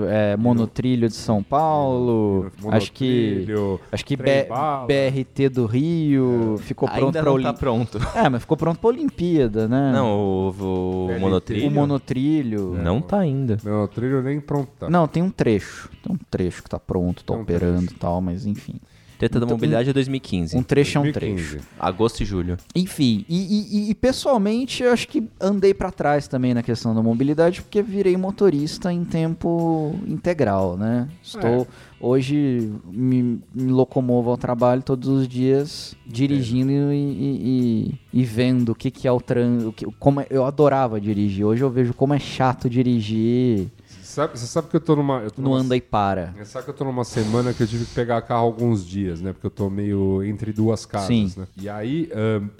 é, monotrilho de São Paulo. Acho que monotrilho, acho que B-. BRT do Rio ficou pronto para não tá pronto. É, mas ficou pronto para Olimpíada, né? Não, o, o BRT. monotrilho... o monotrilho. Não tá ainda. Não, trilho nem pronto. tá. Não, tem um trecho. Tem um trecho que tá pronto, tá Tem um operando e tal, mas enfim. Treta da Então, mobilidade é 2015. Um trecho é um 2015. trecho. Agosto e julho. Enfim, e, e- e- pessoalmente eu acho que andei pra trás também na questão da mobilidade, porque virei motorista em tempo integral, né? Estou É. hoje me, me locomovo ao trabalho todos os dias, dirigindo e, e- e- e vendo o que, que é o trânsito. Como é- eu adorava dirigir. Hoje eu vejo como é chato dirigir Sabe- você sabe que eu tô numa. Eu tô no numa anda e para. É, Sabe que eu tô numa semana que eu tive que pegar carro alguns dias, né? Porque eu tô meio entre duas casas, Sim. né? E aí,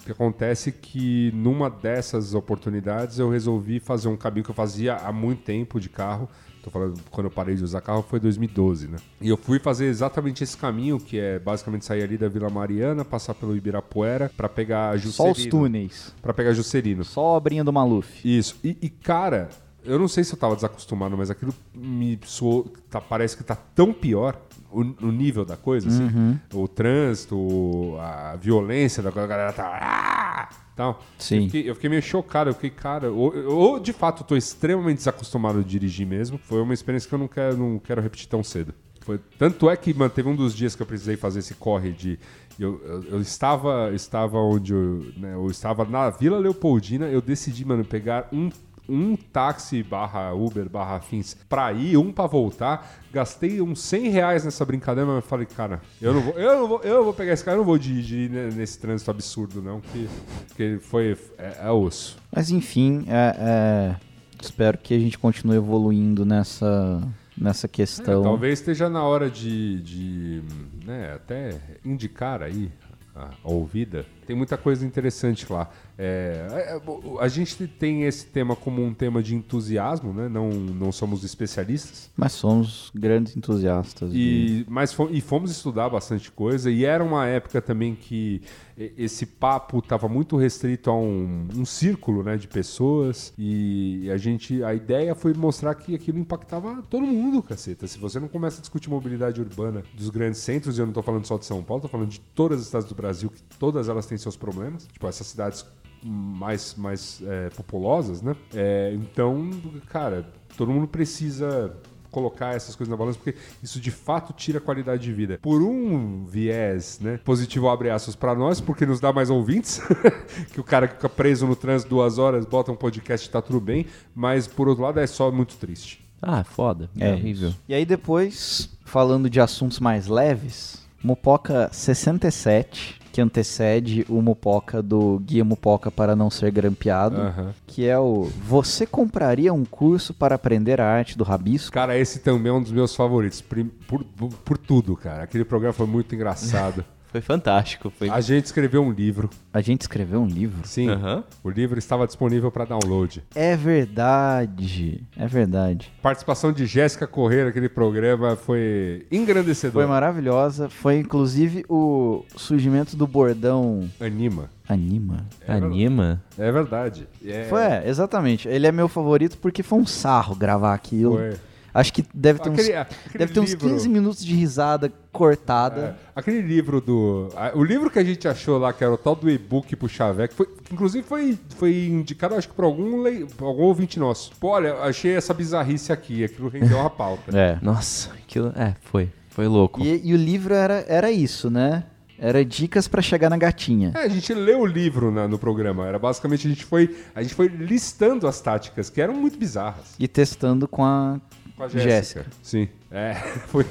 que acontece é que numa dessas oportunidades eu resolvi fazer um caminho que eu fazia há muito tempo de carro. Tô falando, quando eu parei de usar carro foi 2012, né? E eu fui fazer exatamente esse caminho, que é basicamente sair ali da Vila Mariana, passar pelo Ibirapuera pra pegar Só Juscelino. os túneis. Pra pegar Juscelino. Só a obrinha do Maluf. Isso. E, e, cara, eu não sei se eu tava desacostumado, mas aquilo me soou. tá- parece que tá tão pior o, o nível da coisa, assim. Uhum. O trânsito, a violência da coisa, a galera tá. "Ah!" Tal. Sim. Eu fiquei, eu fiquei meio chocado. Eu fiquei, cara, ou, ou de fato eu tô extremamente desacostumado a dirigir mesmo. Foi uma experiência que eu não quero, não quero repetir tão cedo. Foi, tanto é que mano, teve um dos dias que eu precisei fazer esse corre de. Eu, eu, eu estava, estava onde eu, né, eu estava na Vila Leopoldina, eu decidi, mano, pegar um, um táxi barra Uber barra afins pra ir, um pra voltar. Gastei uns 100 reais nessa brincadeira, mas eu falei, cara, eu não vou, eu não vou, eu vou pegar esse cara, eu não vou dirigir nesse trânsito absurdo, não, que, que foi. É, é osso. Mas enfim, é- é, espero que a gente continue evoluindo nessa, nessa É, questão. talvez esteja na hora de, de né, até indicar aí a, a ouvida. Tem muita coisa interessante lá. É, é, é, a gente tem esse tema como um tema de entusiasmo, né? Não, não somos especialistas. Mas somos grandes entusiastas. de- E, mas fomos, e fomos estudar bastante coisa. E era uma época também que esse papo estava muito restrito a um, um círculo né, de pessoas. E a gente. A ideia foi mostrar que aquilo impactava todo mundo, caceta. Se você não começa a discutir mobilidade urbana dos grandes centros, e eu não estou falando só de São Paulo, estou falando de todas as cidades do Brasil, que todas elas têm seus problemas. Tipo, essas cidades mais, mais é, populosas, né? É, então, cara, todo mundo precisa colocar essas coisas na balança, porque isso de fato tira a qualidade de vida. Por um viés, né, positivo abre aspas pra nós, porque nos dá mais ouvintes, [laughs] que o cara que fica preso no trânsito duas horas, bota um podcast e tá tudo bem, mas por outro lado é só muito triste. Ah, foda. É, horrível. isso. E aí depois, falando de assuntos mais leves, Mupoca 67, que antecede o Mupoca do Guia Mupoca para não ser grampeado, Aham. que é o Você compraria um curso para aprender a arte do rabisco? Cara, esse também é um dos meus favoritos, por, por, por tudo, cara. Aquele programa foi muito engraçado. [laughs] Foi fantástico. Foi... A gente escreveu um livro, A gente escreveu um livro? sim. Aham. O livro estava disponível para download. É verdade, é verdade. Participação de Jéssica Correia naquele programa foi engrandecedor. Foi maravilhosa, foi inclusive o surgimento do bordão Anima. Anima. Anima? É verdade. É, Foi, é, exatamente. Ele é meu favorito porque foi um sarro gravar aquilo. Foi. Acho que deve ter Aquele- uns, aquele deve ter uns livro- 15 minutos de risada cortada. É, aquele livro do. O livro que a gente achou lá, que era o tal do e-book pro Xaveco, foi, inclusive foi, foi indicado, acho que por algum, lei, algum ouvinte nosso. Pô, olha, achei essa bizarrice aqui, aquilo rendeu uma pauta. É. Nossa, aquilo. É, foi. Foi louco. E, e o livro era, era isso, né? Era dicas pra chegar na gatinha. É, a gente leu o livro na- no programa. Era basicamente a gente foi. A gente foi listando as táticas, que eram muito bizarras. E testando com a, Com a Jéssica. Jéssica. Sim. É, [laughs] foi.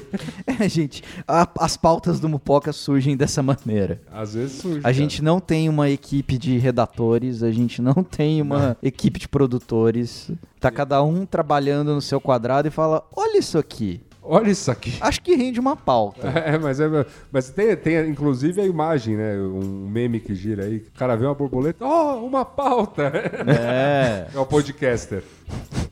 É, gente, a- as pautas do Mupoca surgem dessa maneira. Às vezes surge. A cara. gente não tem uma equipe de redatores, a gente não tem uma equipe de produtores. Tá cada um trabalhando no seu quadrado e fala: olha isso aqui. Olha isso aqui. Acho que rende uma pauta. [laughs] É, mas, é, mas tem, tem inclusive a imagem, né? Um meme que gira aí. O cara vê uma borboleta, oh, uma pauta! É. É o podcaster.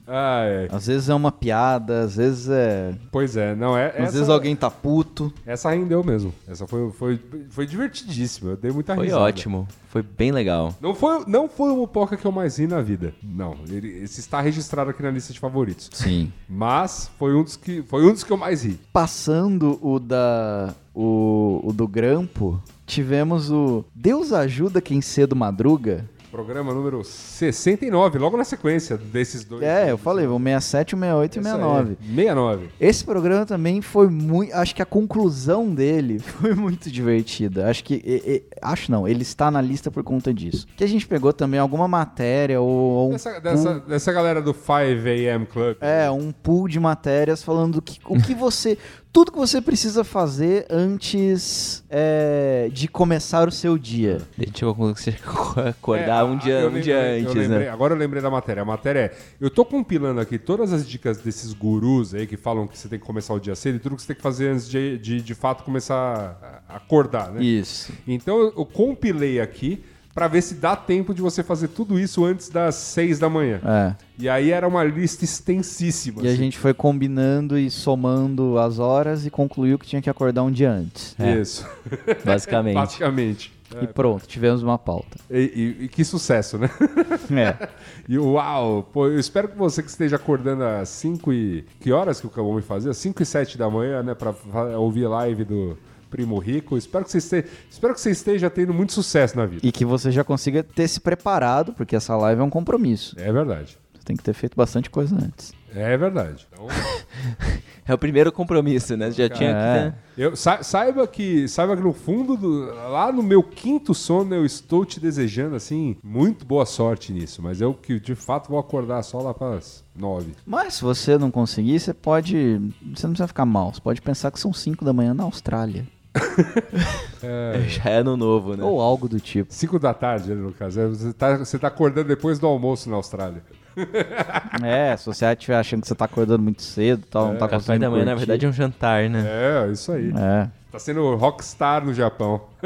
Ah, é. Às vezes é uma piada, às vezes é. Pois é, não é. Às essa, vezes alguém tá puto. Essa rendeu mesmo. Essa foi, foi, foi divertidíssima. Eu dei muita Foi risada. ótimo. Foi bem legal. Não foi, não foi o Mupoca que eu mais ri na vida. Não. Ele, esse está registrado aqui na lista de favoritos. Sim. Mas foi um dos que, foi um dos que eu mais ri. Passando o da. O, o do Grampo, tivemos o Deus ajuda quem cedo madruga. Programa número 69, logo na sequência desses dois. É, eu falei, o 67, o 68 e o Isso aí, 69. 69. Esse programa também foi muito. Acho que a conclusão dele [laughs] foi muito divertida. Acho que. e- e- acho não, ele está na lista por conta disso. Que a gente pegou também alguma matéria ou. ou um Dessa, dessa, dessa galera do 5 AM Club. É, um pool de matérias falando que, o que [laughs] você. Tudo que você precisa fazer antes é, de começar o seu dia. A gente chegou com você acordar É, um dia, eu um dia lembrei- eu antes, lembrei- né? Agora eu lembrei da matéria. A matéria é: eu tô compilando aqui todas as dicas desses gurus aí que falam que você tem que começar o dia cedo e tudo que você tem que fazer antes de, de, de fato começar a acordar, né? Isso. Então eu, eu compilei aqui pra ver se dá tempo de você fazer tudo isso antes das 6 da manhã. É. E aí era uma lista extensíssima. E a assim. gente foi combinando e somando as horas e concluiu que tinha que acordar um dia antes. Isso. [laughs] Basicamente. Basicamente. E pronto, tivemos uma pauta. E, e- e que sucesso, né? [laughs] É. [laughs] E uau, pô, eu espero que você que esteja acordando às 5 e. Que horas que o Cabo me fazia? 5 e 7 da manhã, né? Pra fa- ouvir live do Primo Rico. Espero que você esteja, espero que você esteja tendo muito sucesso na vida. E que você já consiga ter se preparado, porque essa live é um compromisso. É verdade. Você tem que ter feito bastante coisa antes. É verdade. Então, [laughs] É o primeiro compromisso, né? Já tinha É. que. Né? eu, sa- saiba que saiba que no fundo, do- lá no meu quinto sono, eu estou te desejando, assim, muito boa sorte nisso. Mas eu que de fato vou acordar só lá para as 9. Mas se você não conseguir, você pode. Você não precisa ficar mal. Você pode pensar que são 5 da manhã na Austrália. [laughs] Já é ano novo, né? Ou algo do tipo. 5 da tarde, né, no caso. É, Você tá, você tá acordando depois do almoço na Austrália. [laughs] É, se você estiver achando que você tá acordando muito cedo e tal, não tá Café conseguindo da manhã, na verdade, é um jantar, né? É, isso aí. É. Tá sendo rockstar no Japão. [laughs]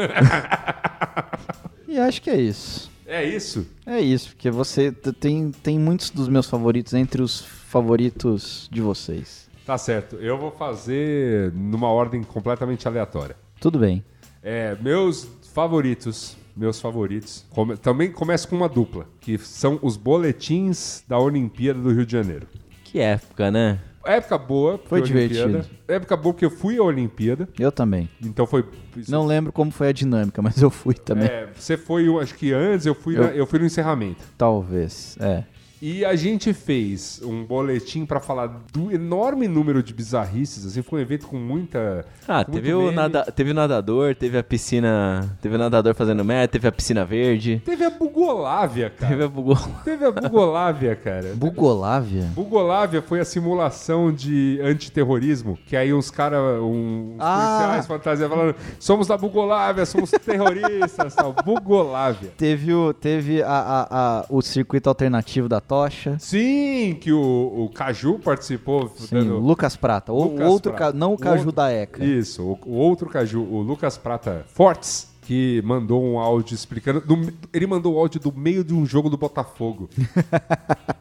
E acho que é isso. É isso? É isso, porque você tem, tem muitos dos meus favoritos entre os favoritos de vocês. Tá certo. Eu vou fazer numa ordem completamente aleatória. Tudo bem. É, meus favoritos, meus favoritos, come- também começa com uma dupla, que são os boletins da Olimpíada do Rio de Janeiro. Que época, né? Época boa, Foi Olimpíada- divertido. Época boa porque eu fui à Olimpíada, Eu também. então foi. Não lembro como foi a dinâmica, [laughs] mas eu fui também. É, você foi, acho que antes, eu fui, Eu- na- eu fui no encerramento. Talvez. É. E a gente fez um boletim pra falar do enorme número de bizarrices, assim, foi um evento com muita... Ah, com teve o, nada, teve o nadador, teve a piscina. Teve o nadador fazendo merda, teve a piscina verde. Teve a Bugolávia, cara. Teve a. [laughs] Teve a Bugolávia, cara. Bugolávia? Bugolávia foi a simulação de antiterrorismo, que aí uns caras, um, uns Ah. policiais fantasias falando, somos da Bugolávia, somos terroristas, tal. [laughs] Bugolávia. Teve, o, teve a, a- a- o circuito alternativo da tocha. Sim, que o, o Caju participou. Sim, dando- Lucas Prata. O Lucas outro, Prata. ca- não o Caju da ECA. Isso, o, o outro Caju, o Lucas Prata Fortes, que mandou um áudio explicando. do- ele mandou o áudio do meio de um jogo do Botafogo. [laughs]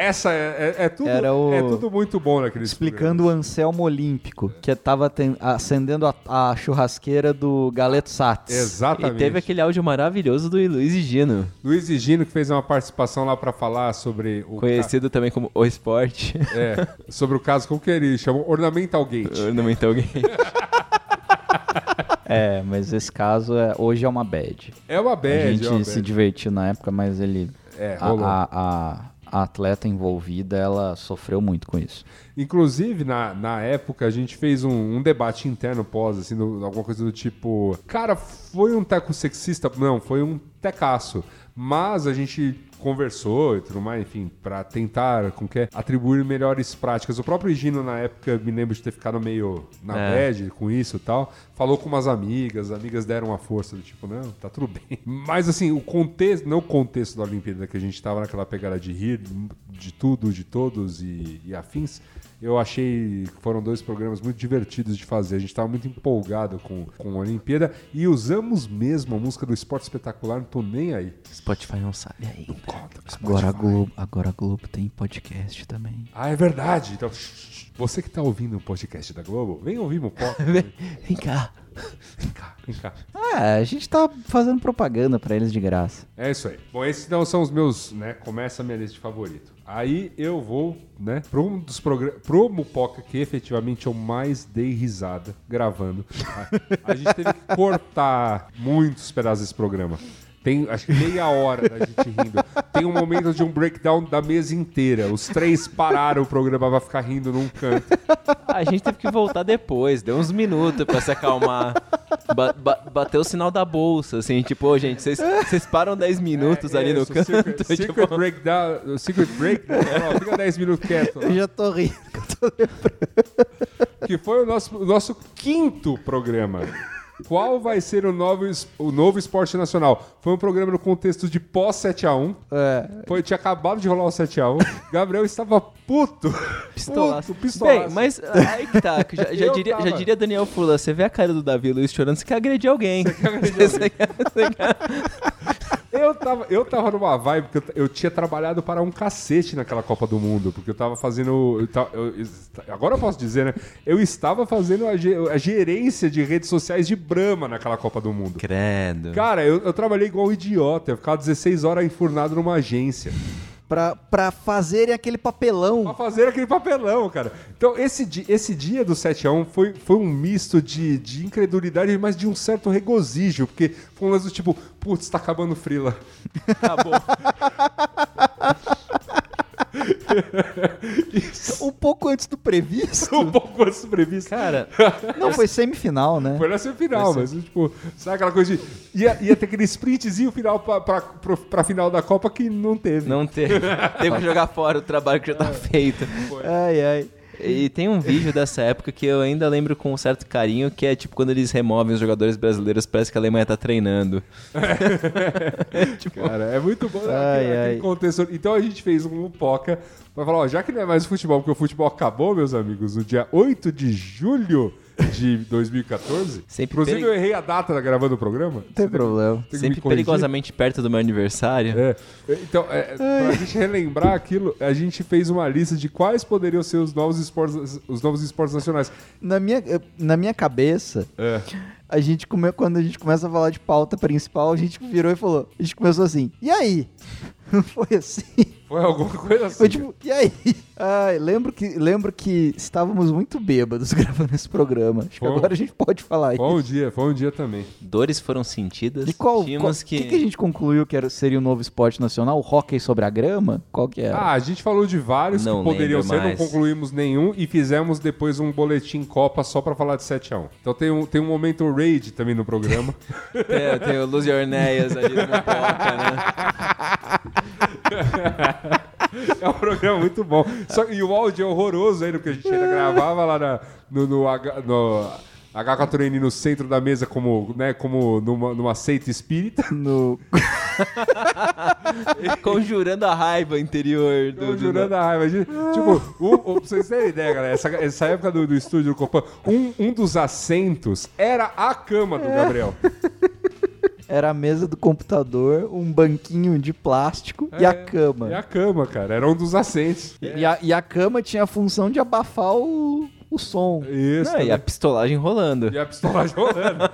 Essa é, é- é tudo, Era o- é tudo muito bom naquele Explicando o Anselmo Olímpico, que tava ten- acendendo a, a churrasqueira do Galeto Sats. Exatamente. E teve aquele áudio maravilhoso do Luiz e Gino, Luiz e Gino que fez uma participação lá pra falar sobre o conhecido também como O Esporte. ca- é, sobre o caso como que ele chamou Ornamental Gate. Ornamental Game. [laughs] É, mas esse caso é, hoje é uma bad. É uma a bad, gente é uma se bad. divertiu na época, mas ele. É, a, rolou. a- a- a atleta envolvida, ela sofreu muito com isso. Inclusive, na, na época, a gente fez um, um debate interno pós, assim, do- alguma coisa do tipo, cara, foi um teco sexista? Não, foi um tecaço. Mas a gente conversou e tudo mais, enfim, pra tentar com que atribuir melhores práticas. O próprio Gino, na época, me lembro de ter ficado meio na É. bad com isso e tal. Falou com umas amigas, as amigas deram uma força do tipo, não, tá tudo bem. [laughs] Mas assim, o contexto, não o contexto da Olimpíada que a gente tava naquela pegada de rir de tudo, de todos e, e afins, eu achei que foram dois programas muito divertidos de fazer. A gente estava muito empolgado com, com a Olimpíada e usamos mesmo a música do Esporte Espetacular, não tô nem aí. Spotify não sabe ainda. Agora a, Globo, agora a Globo tem podcast também. Ah, é verdade. Então, você que tá ouvindo o podcast da Globo, vem ouvir meu podcast. [laughs] Vem cá. vem cá, vem cá. É, a gente tá fazendo propaganda pra eles de graça. É isso aí. Bom, esses então são os meus, né? Começa a minha lista de favorito. Aí eu vou, né, para um dos programas, pro Mupoca que efetivamente eu mais dei risada gravando. A, a gente teve que cortar muitos pedaços desse programa. Tem acho que meia hora da gente rindo. Tem um momento de um breakdown da mesa inteira. Os três pararam o programa pra ficar rindo num canto. A gente teve que voltar depois, deu uns minutos pra se acalmar. Ba ba bateu o sinal da bolsa, assim, tipo, ô, gente, vocês vocês param 10 minutos ali no É, Isso, canto. Secret, tipo, secret breakdown. o Secret breakdown. Não, fica 10 minutos quieto. Eu já tô rindo. Que foi o nosso, o nosso quinto programa. Qual vai ser o novo, o novo esporte nacional? Foi um programa no contexto de pós 7x1. É, Foi, tinha acabado de rolar o 7x1. Gabriel estava puto. Pistolaço. Puto, pistolaço. Bem, mas aí que tá, já, [laughs] já diria, já diria Daniel Fula, você vê a cara do Davi Luiz chorando, você quer agredir alguém. Você quer- [laughs] você quer- Eu tava, eu tava numa vibe, porque eu, eu tinha trabalhado para um cacete naquela Copa do Mundo, porque eu tava fazendo. eu eu- agora eu posso dizer, né? Eu estava fazendo a, a gerência de redes sociais de Brahma naquela Copa do Mundo. Credo. Cara, eu, eu trabalhei igual um idiota, eu ficava 16 horas enfurnado numa agência. Pra, pra fazerem aquele papelão. Pra fazer aquele papelão, cara. Então, esse, di- esse dia do 7x1 foi, foi um misto de, de incredulidade, mas de um certo regozijo, porque foi um lance do tipo, putz, tá acabando o Frila. Acabou. [laughs] [laughs] Um pouco antes do previsto. um pouco antes do previsto. Cara, [laughs] Não, foi semifinal, né? Foi na semifinal, mas tipo, sabe aquela coisa de. Ia, ia ter aquele sprintzinho final pra, pra, pro- pra final da Copa que não teve. não teve. [laughs] Teve que jogar fora o trabalho que já tá feito. Ai, ai. E tem um vídeo dessa época que eu ainda lembro com um certo carinho, que é tipo quando eles removem os jogadores brasileiros, parece que a Alemanha tá treinando. [laughs] Cara, é muito bom né? Ai, aquele, aquele ai. contexto. Então a gente fez um Mupoca pra falar, ó, já que não é mais futebol, porque o futebol acabou, meus amigos, no dia 8 de julho de 2014. Sempre Inclusive, peri- eu errei a data da gravando o programa. Não tem problema. Tem Sempre perigosamente perto do meu aniversário. É. Então, é, pra gente relembrar aquilo, a gente fez uma lista de quais poderiam ser os novos esportes, os novos esportes nacionais. Na minha, na minha cabeça, É. a gente come, quando a gente começa a falar de pauta principal, a gente virou e falou. A gente começou assim, e aí? [laughs] Foi assim. Foi alguma coisa assim. Foi tipo, e aí? Ai, lembro que, lembro que estávamos muito bêbados [laughs] gravando esse programa. Acho que Foi. agora a gente pode falar Foi um isso. dia, foi um dia também. Dores foram sentidas. E qual, qual Tínhamos que... que a gente concluiu que era, seria o novo esporte nacional? O hockey sobre a grama? Qual que era? Ah, a gente falou de vários Não que poderiam ser, mais. não concluímos nenhum e fizemos depois um boletim Copa só pra falar de 7x1. Então tem um, tem um momento raid também no programa. [laughs] Tem, tem o Luz Orneias ali no Mopoca, né? [laughs] [laughs] é um programa muito bom. Só, e o áudio é horroroso ainda, porque a gente ainda gravava lá na- no, no, H- no H4N no centro da mesa como, né, como numa, numa seita espírita. No... [laughs] Conjurando a raiva interior do. Tô do- jurando a raiva. Tipo, o, o- pra vocês terem ideia, galera, essa, essa época do, do estúdio do Copan, um, um dos assentos era a cama do Gabriel. Era a mesa do computador, um banquinho de plástico e a cama. E a cama, cara, era um dos assentos. E, a, e a cama tinha a função de abafar o, o som. Isso. Não, e também. a pistolagem rolando. E a pistolagem rolando.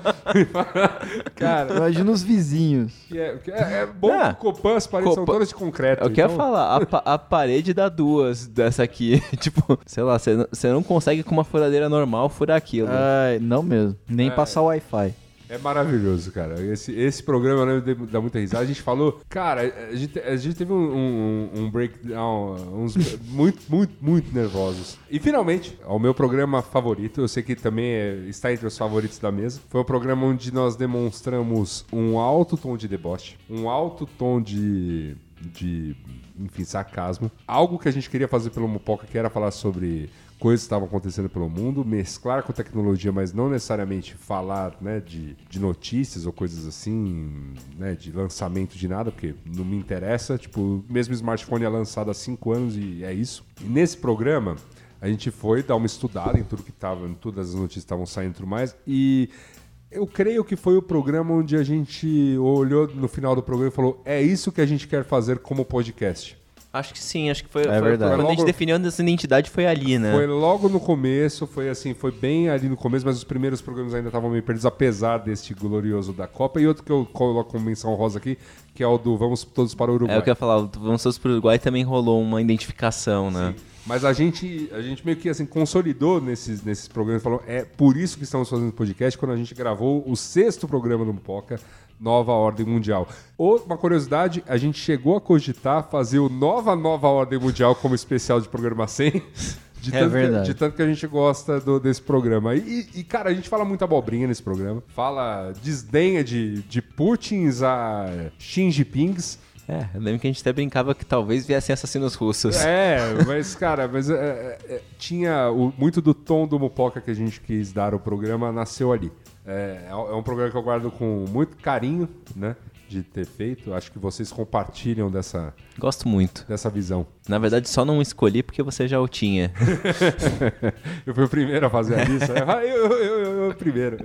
[laughs] cara, Imagina os vizinhos. que é, é- é bom Ah, que o Copan, as paredes são todas de concreto. Eu quero então- falar, a, pa- a parede dá duas dessa aqui. [laughs] tipo, sei lá, você não- você não consegue com uma furadeira normal furar aquilo. Ai, não mesmo. Nem passar o Wi-Fi. É maravilhoso, cara. Esse, esse programa eu lembro de- dá muita risada. A gente falou, cara, a gente, a gente teve um, um, um breakdown, uns muito, muito, muito nervosos. E finalmente, ao meu programa favorito, eu sei que também é- está entre os favoritos da mesa, foi o programa onde nós demonstramos um alto tom de deboche, um alto tom de. de enfim, sarcasmo. Algo que a gente queria fazer pelo Mupoca, que era falar sobre coisas estavam acontecendo pelo mundo, mesclar com tecnologia, mas não necessariamente falar né, de, de notícias ou coisas assim, né, de lançamento de nada, porque não me interessa. Tipo, o mesmo smartphone é lançado há cinco anos e é isso. E nesse programa, a gente foi dar uma estudada em tudo que estava, em todas as notícias que estavam saindo e tudo mais, e eu creio que foi o programa onde a gente olhou no final do programa e falou: é isso que a gente quer fazer como podcast. Acho que sim, acho que foi. É foi- verdade. Quando a gente Logo- definiu essa identidade foi ali, né? Foi logo no começo, foi assim, foi bem ali no começo, mas os primeiros programas ainda estavam meio perdidos, apesar deste glorioso da Copa. E outro que eu coloco como menção rosa aqui, que é o do Vamos Todos para o Uruguai. É o que eu ia falar, o Vamos Todos pro Uruguai também rolou uma identificação, né? Mas a gente, a gente meio que assim, consolidou nesses, nesses programas, falou, é por isso que estamos fazendo podcast, quando a gente gravou o sexto programa do Mupoca, Nova Ordem Mundial. Uma curiosidade, a gente chegou a cogitar fazer o Nova Nova Ordem Mundial como especial de programa 100. De É tanto, verdade. Que, de tanto que a gente gosta do- desse programa. E, e, cara, a gente fala muita abobrinha nesse programa. Fala, desdenha de, de Putins a Xi Jinpings. É, eu lembro que a gente até brincava que talvez viessem assassinos russos. É, mas, cara, mas é, é, é, tinha o- muito do tom do Mupoca que a gente quis dar ao programa, nasceu ali. É, é um programa que eu guardo com muito carinho, né? De ter feito. Acho que vocês compartilham dessa, Gosto muito. dessa visão. Na verdade, só não escolhi porque você já o tinha. [laughs] Eu fui o primeiro a fazer a lista. [laughs] Eu, eu, eu, eu, primeiro.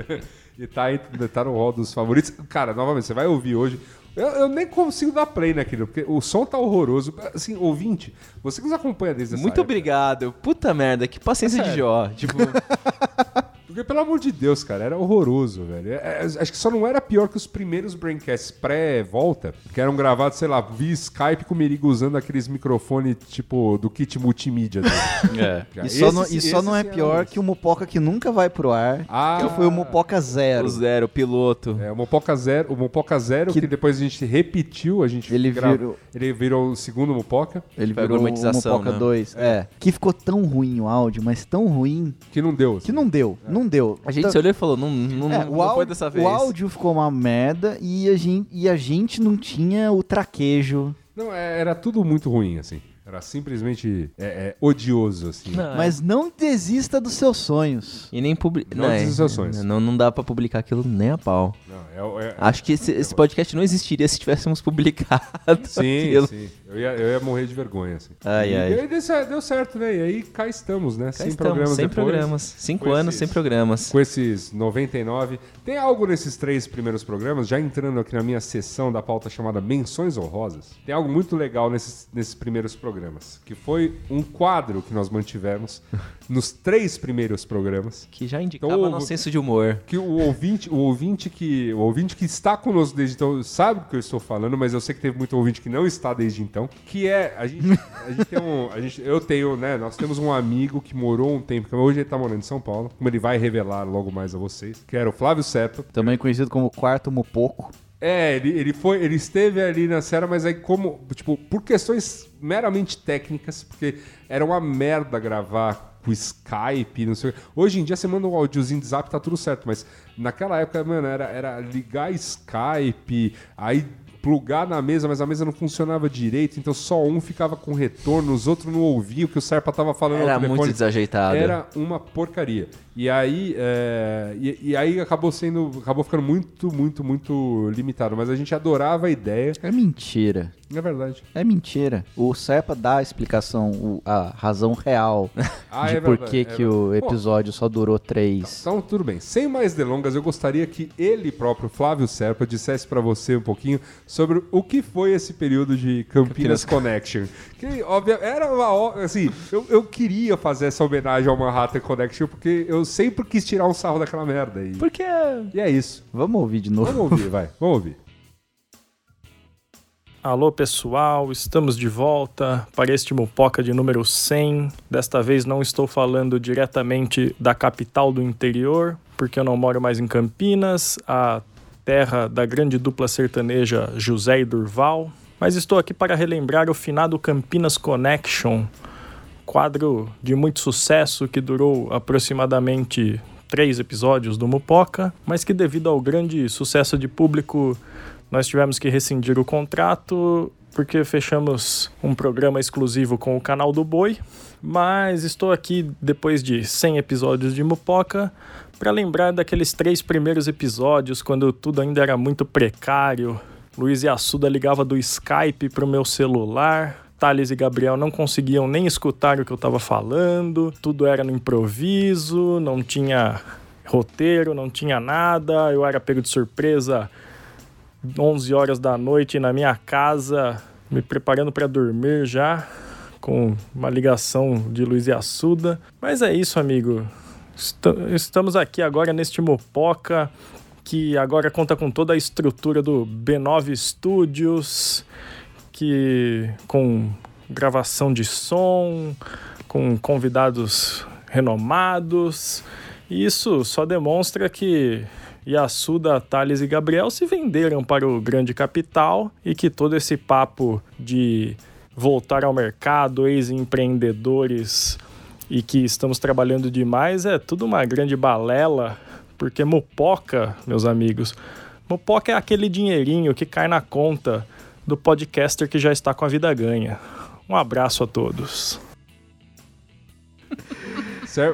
E tá, entre- tá no hall dos favoritos. Cara, novamente, você vai ouvir hoje. Eu, eu nem consigo dar play naquilo, porque o som tá horroroso. Assim, ouvinte, você que nos acompanha desde essa Muito época, obrigado. Puta merda, que paciência de Sério. Jó. Tipo, [laughs] Porque, pelo amor de Deus, cara, era horroroso, velho. É, é, acho que só não era pior que os primeiros Braincasts pré-volta, que eram gravados, sei lá, via Skype com o Merigo usando aqueles microfones, tipo, do kit multimídia dele. [laughs] é. Já E só, não, esses- e só não é esses pior que o Mupoca que nunca vai pro ar, Ah. que foi o Mupoca Zero. O zero, o piloto. É, o Mopoca Zero, o Mopoca Zero que... Que- depois a gente repetiu, a gente Ele gra- virou- ele virou o segundo Mopoca, Ele virou o Mupoca né? 2. É. Que ficou tão ruim o áudio, mas tão ruim, que não deu. que não deu. Não deu. A gente Tá- se olhou e falou, não, não, É, não o, foi áudio, dessa vez. o áudio ficou uma merda e a gente, e a gente não tinha o traquejo. Não, é- era tudo muito ruim, assim. Era simplesmente é, é, odioso, assim. Não, é. Mas não desista dos seus sonhos. E nem publica. Não é, desistões. não, não dá pra publicar aquilo nem a pau. Não, é- é- Acho que esse, esse podcast não existiria se tivéssemos publicado Sim, aquilo. sim. Eu ia, eu ia morrer de vergonha, assim. Ai, e, ai. E aí deu, deu certo, né? E aí cá estamos, né? Cá sem programas sem depois, programas. Cinco anos esses- sem programas. Com esses 99. Tem algo nesses três primeiros programas, já entrando aqui na minha sessão da pauta chamada Menções Honrosas, tem algo muito legal nesses, nesses primeiros programas, que foi um quadro que nós mantivemos [laughs] nos três primeiros programas. Que já indicava Então, nosso senso de humor. que o ouvinte, o ouvinte que o ouvinte que está conosco desde então sabe do que eu estou falando, mas eu sei que teve muito ouvinte que não está desde então, que é a gente, a gente tem um, a gente, eu tenho, né, nós temos um amigo que morou um tempo, que hoje ele está morando em São Paulo, como ele vai revelar logo mais a vocês, que era o Flávio Seppa. Também conhecido como Quarto Mupoco. É, ele, ele foi, ele esteve ali na Serra, mas aí como, tipo, por questões meramente técnicas, porque era uma merda gravar com Skype, não sei. Hoje em dia você manda um áudiozinho de zap, tá tudo certo, mas naquela época, mano, era, era ligar Skype, aí plugar na mesa, mas a mesa não funcionava direito, então só um ficava com retorno, os outros não ouviam o que o Serpa tava falando Era muito desajeitado. Era uma porcaria. E aí, é, e, e aí acabou sendo, acabou ficando muito, muito, muito limitado. Mas a gente adorava a ideia. É mentira. É verdade. É mentira. O Serpa dá a explicação, o- a razão real [laughs] Ah, de é por que, é que o episódio só durou três. Então, tudo bem. Sem mais delongas, eu gostaria que ele próprio, Flávio Serpa, dissesse pra você um pouquinho sobre o que foi esse período de Campinas, Connection. Que, óbvio, era uma. Assim, eu, eu queria fazer essa homenagem ao Manhattan Connection, porque eu sempre quis tirar um sarro daquela merda. E, Porque e é isso. Vamos ouvir de novo. Vamos ouvir, vai. Vamos ouvir. Alô pessoal, estamos de volta para este Mupoca de número 100. Desta vez não estou falando diretamente da capital do interior, porque eu não moro mais em Campinas, a terra da grande dupla sertaneja José e Durval, mas estou aqui para relembrar o finado Campinas Connection, quadro de muito sucesso que durou aproximadamente três episódios do Mupoca, mas que devido ao grande sucesso de público nós tivemos que rescindir o contrato porque fechamos um programa exclusivo com o canal do Boi. Mas estou aqui depois de 100 episódios de Mupoca para lembrar daqueles três primeiros episódios quando tudo ainda era muito precário. Luiz e Assuda ligava do Skype para o meu celular. Thales e Gabriel não conseguiam nem escutar o que eu estava falando. Tudo era no improviso, não tinha roteiro, não tinha nada. Eu era pego de surpresa 11 horas da noite na minha casa, me preparando para dormir já, com uma ligação de Luiz e Assuda. Mas é isso, amigo. Est- Estamos aqui agora neste Mopoca que agora conta com toda a estrutura do B9 Studios, que com gravação de som, com convidados renomados. E isso só demonstra que Yasuda, Thales e Gabriel se venderam para o grande capital e que todo esse papo de voltar ao mercado, ex-empreendedores e que estamos trabalhando demais é tudo uma grande balela, porque mupoca, meus amigos, mupoca é aquele dinheirinho que cai na conta do podcaster que já está com a vida ganha. Um abraço a todos. [laughs]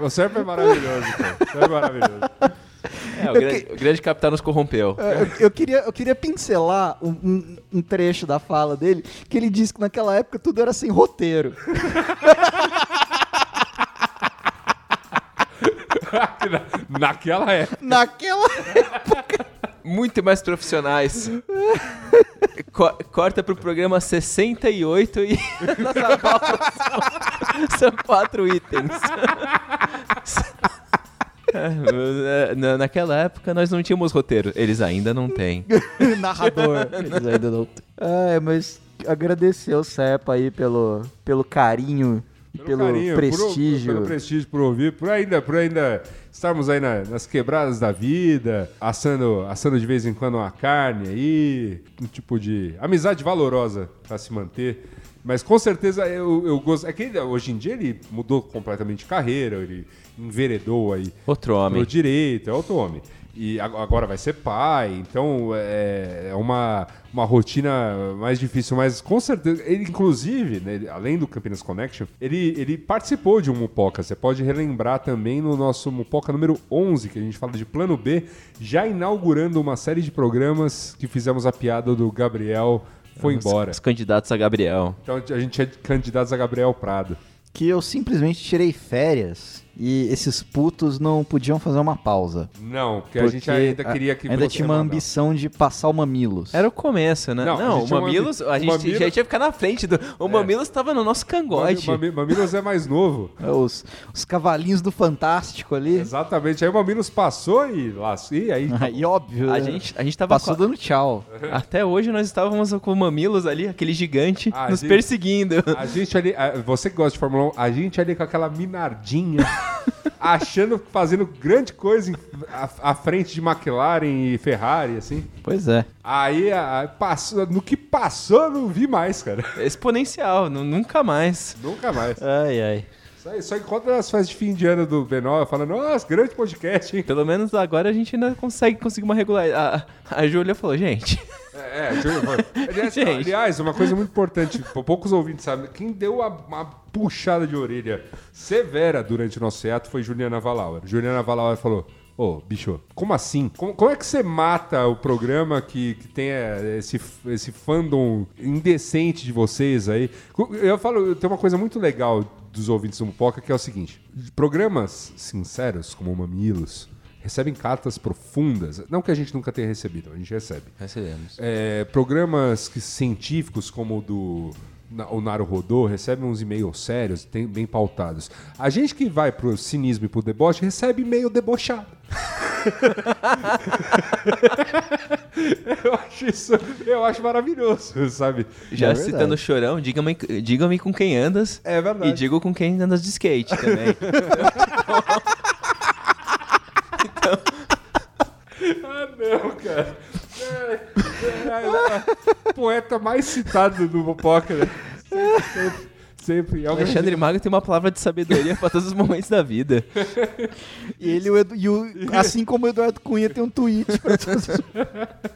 O Serpa é maravilhoso, cara. O Serpa é maravilhoso. É, o, grande, o grande capital nos corrompeu. É, Eu, eu queria, eu queria pincelar um, um- um trecho da fala dele, que ele disse que naquela época tudo era sem roteiro. [laughs] Naquela época. Naquela Muito mais profissionais. Co- corta pro programa 68 e [laughs] nossa pauta são, são quatro itens. É, na- Naquela época nós não tínhamos roteiro. Eles ainda não têm. [laughs] narrador. Eles ainda não têm. É, mas agradecer o Sepa aí pelo, pelo carinho, pelo, carinho, prestígio. Por, pelo prestígio, por ouvir, por ainda, por ainda estarmos aí na- nas quebradas da vida, assando, assando de vez em quando uma carne aí, um tipo de amizade valorosa pra se manter. Mas com certeza eu, eu gosto. É que ele, hoje em dia ele mudou completamente de carreira, ele enveredou aí Outro homem. pro direito, é outro homem. E ag- agora vai ser pai, então é é uma, uma rotina mais difícil, mas com certeza, ele inclusive, né, ele- além do Campinas Connection, ele, ele participou de um Mupoca, você pode relembrar também no nosso Mupoca número 11, que a gente fala de Plano B, já inaugurando uma série de programas que fizemos a piada do Gabriel foi embora. Os candidatos a Gabriel. Então a gente é candidatos a Gabriel Prado. Que eu simplesmente tirei férias e esses putos não podiam fazer uma pausa. Não, porque, a gente ainda queria que Ainda tinha uma ambição de passar o Mamilos. Era o começo, né? Não, Não, a o é Mamilos, a gente Mamilo- já ia ficar na frente. Do, o Mamilos tava no nosso cangote. Mami- Mamilos é mais novo. [laughs] É, Os, os cavalinhos do Fantástico ali. Exatamente. Aí o Mamilos passou e lá. E aí. [laughs] E óbvio, A né? gente, a gente tava passou dando tchau. [laughs] Até hoje nós estávamos com o Mamilos ali, aquele gigante, Ah, nos gente. perseguindo. A gente ali, a- você que gosta de Fórmula 1, a gente ali com aquela minardinha, [laughs] achando, fazendo grande coisa em- à, à frente de McLaren e Ferrari, assim. Pois é. Aí, a- passou, no que passou, eu não vi mais, cara. Exponencial, nu- nunca mais. Nunca mais. Ai, ai. Só, só encontra nas festas de fim de ano do B9 falando, nossa, grande podcast, hein? Pelo menos agora a gente ainda consegue conseguir uma regularidade. A, a Júlia falou, gente, É, é, Júlio, mano. [laughs] aliás, aliás, uma coisa muito importante, pou- poucos ouvintes sabem, quem deu a- uma puxada de orelha severa durante o nosso teatro foi Juliana Valauer. Juliana Valauer falou, ô, bicho, como assim? Como, como é que você mata o programa que, que tem esse, esse fandom indecente de vocês aí? Eu falo, tem uma coisa muito legal dos ouvintes do Mupoca, que é o seguinte, programas sinceros, como o Mamilos, recebem cartas profundas, não que a gente nunca tenha recebido, a gente recebe. recebemos. É, programas que- científicos como o do o Naru Rodô recebem uns e-mails sérios, tem- bem pautados. A gente que vai pro cinismo e pro deboche recebe e-mail debochado. [laughs] eu acho isso, eu acho maravilhoso, sabe? Já É citando o chorão, diga-me diga com quem andas. É verdade. E digo com quem andas de skate também. [laughs] Ah, não, cara. É, é, é, poeta mais citado do Mopoca, né? Sempre. É o Alexandre Mago tem uma palavra de sabedoria para todos os momentos da vida. [laughs] E ele, o Edu- e o- assim como o Eduardo Cunha, tem um tweet pra todos. [laughs]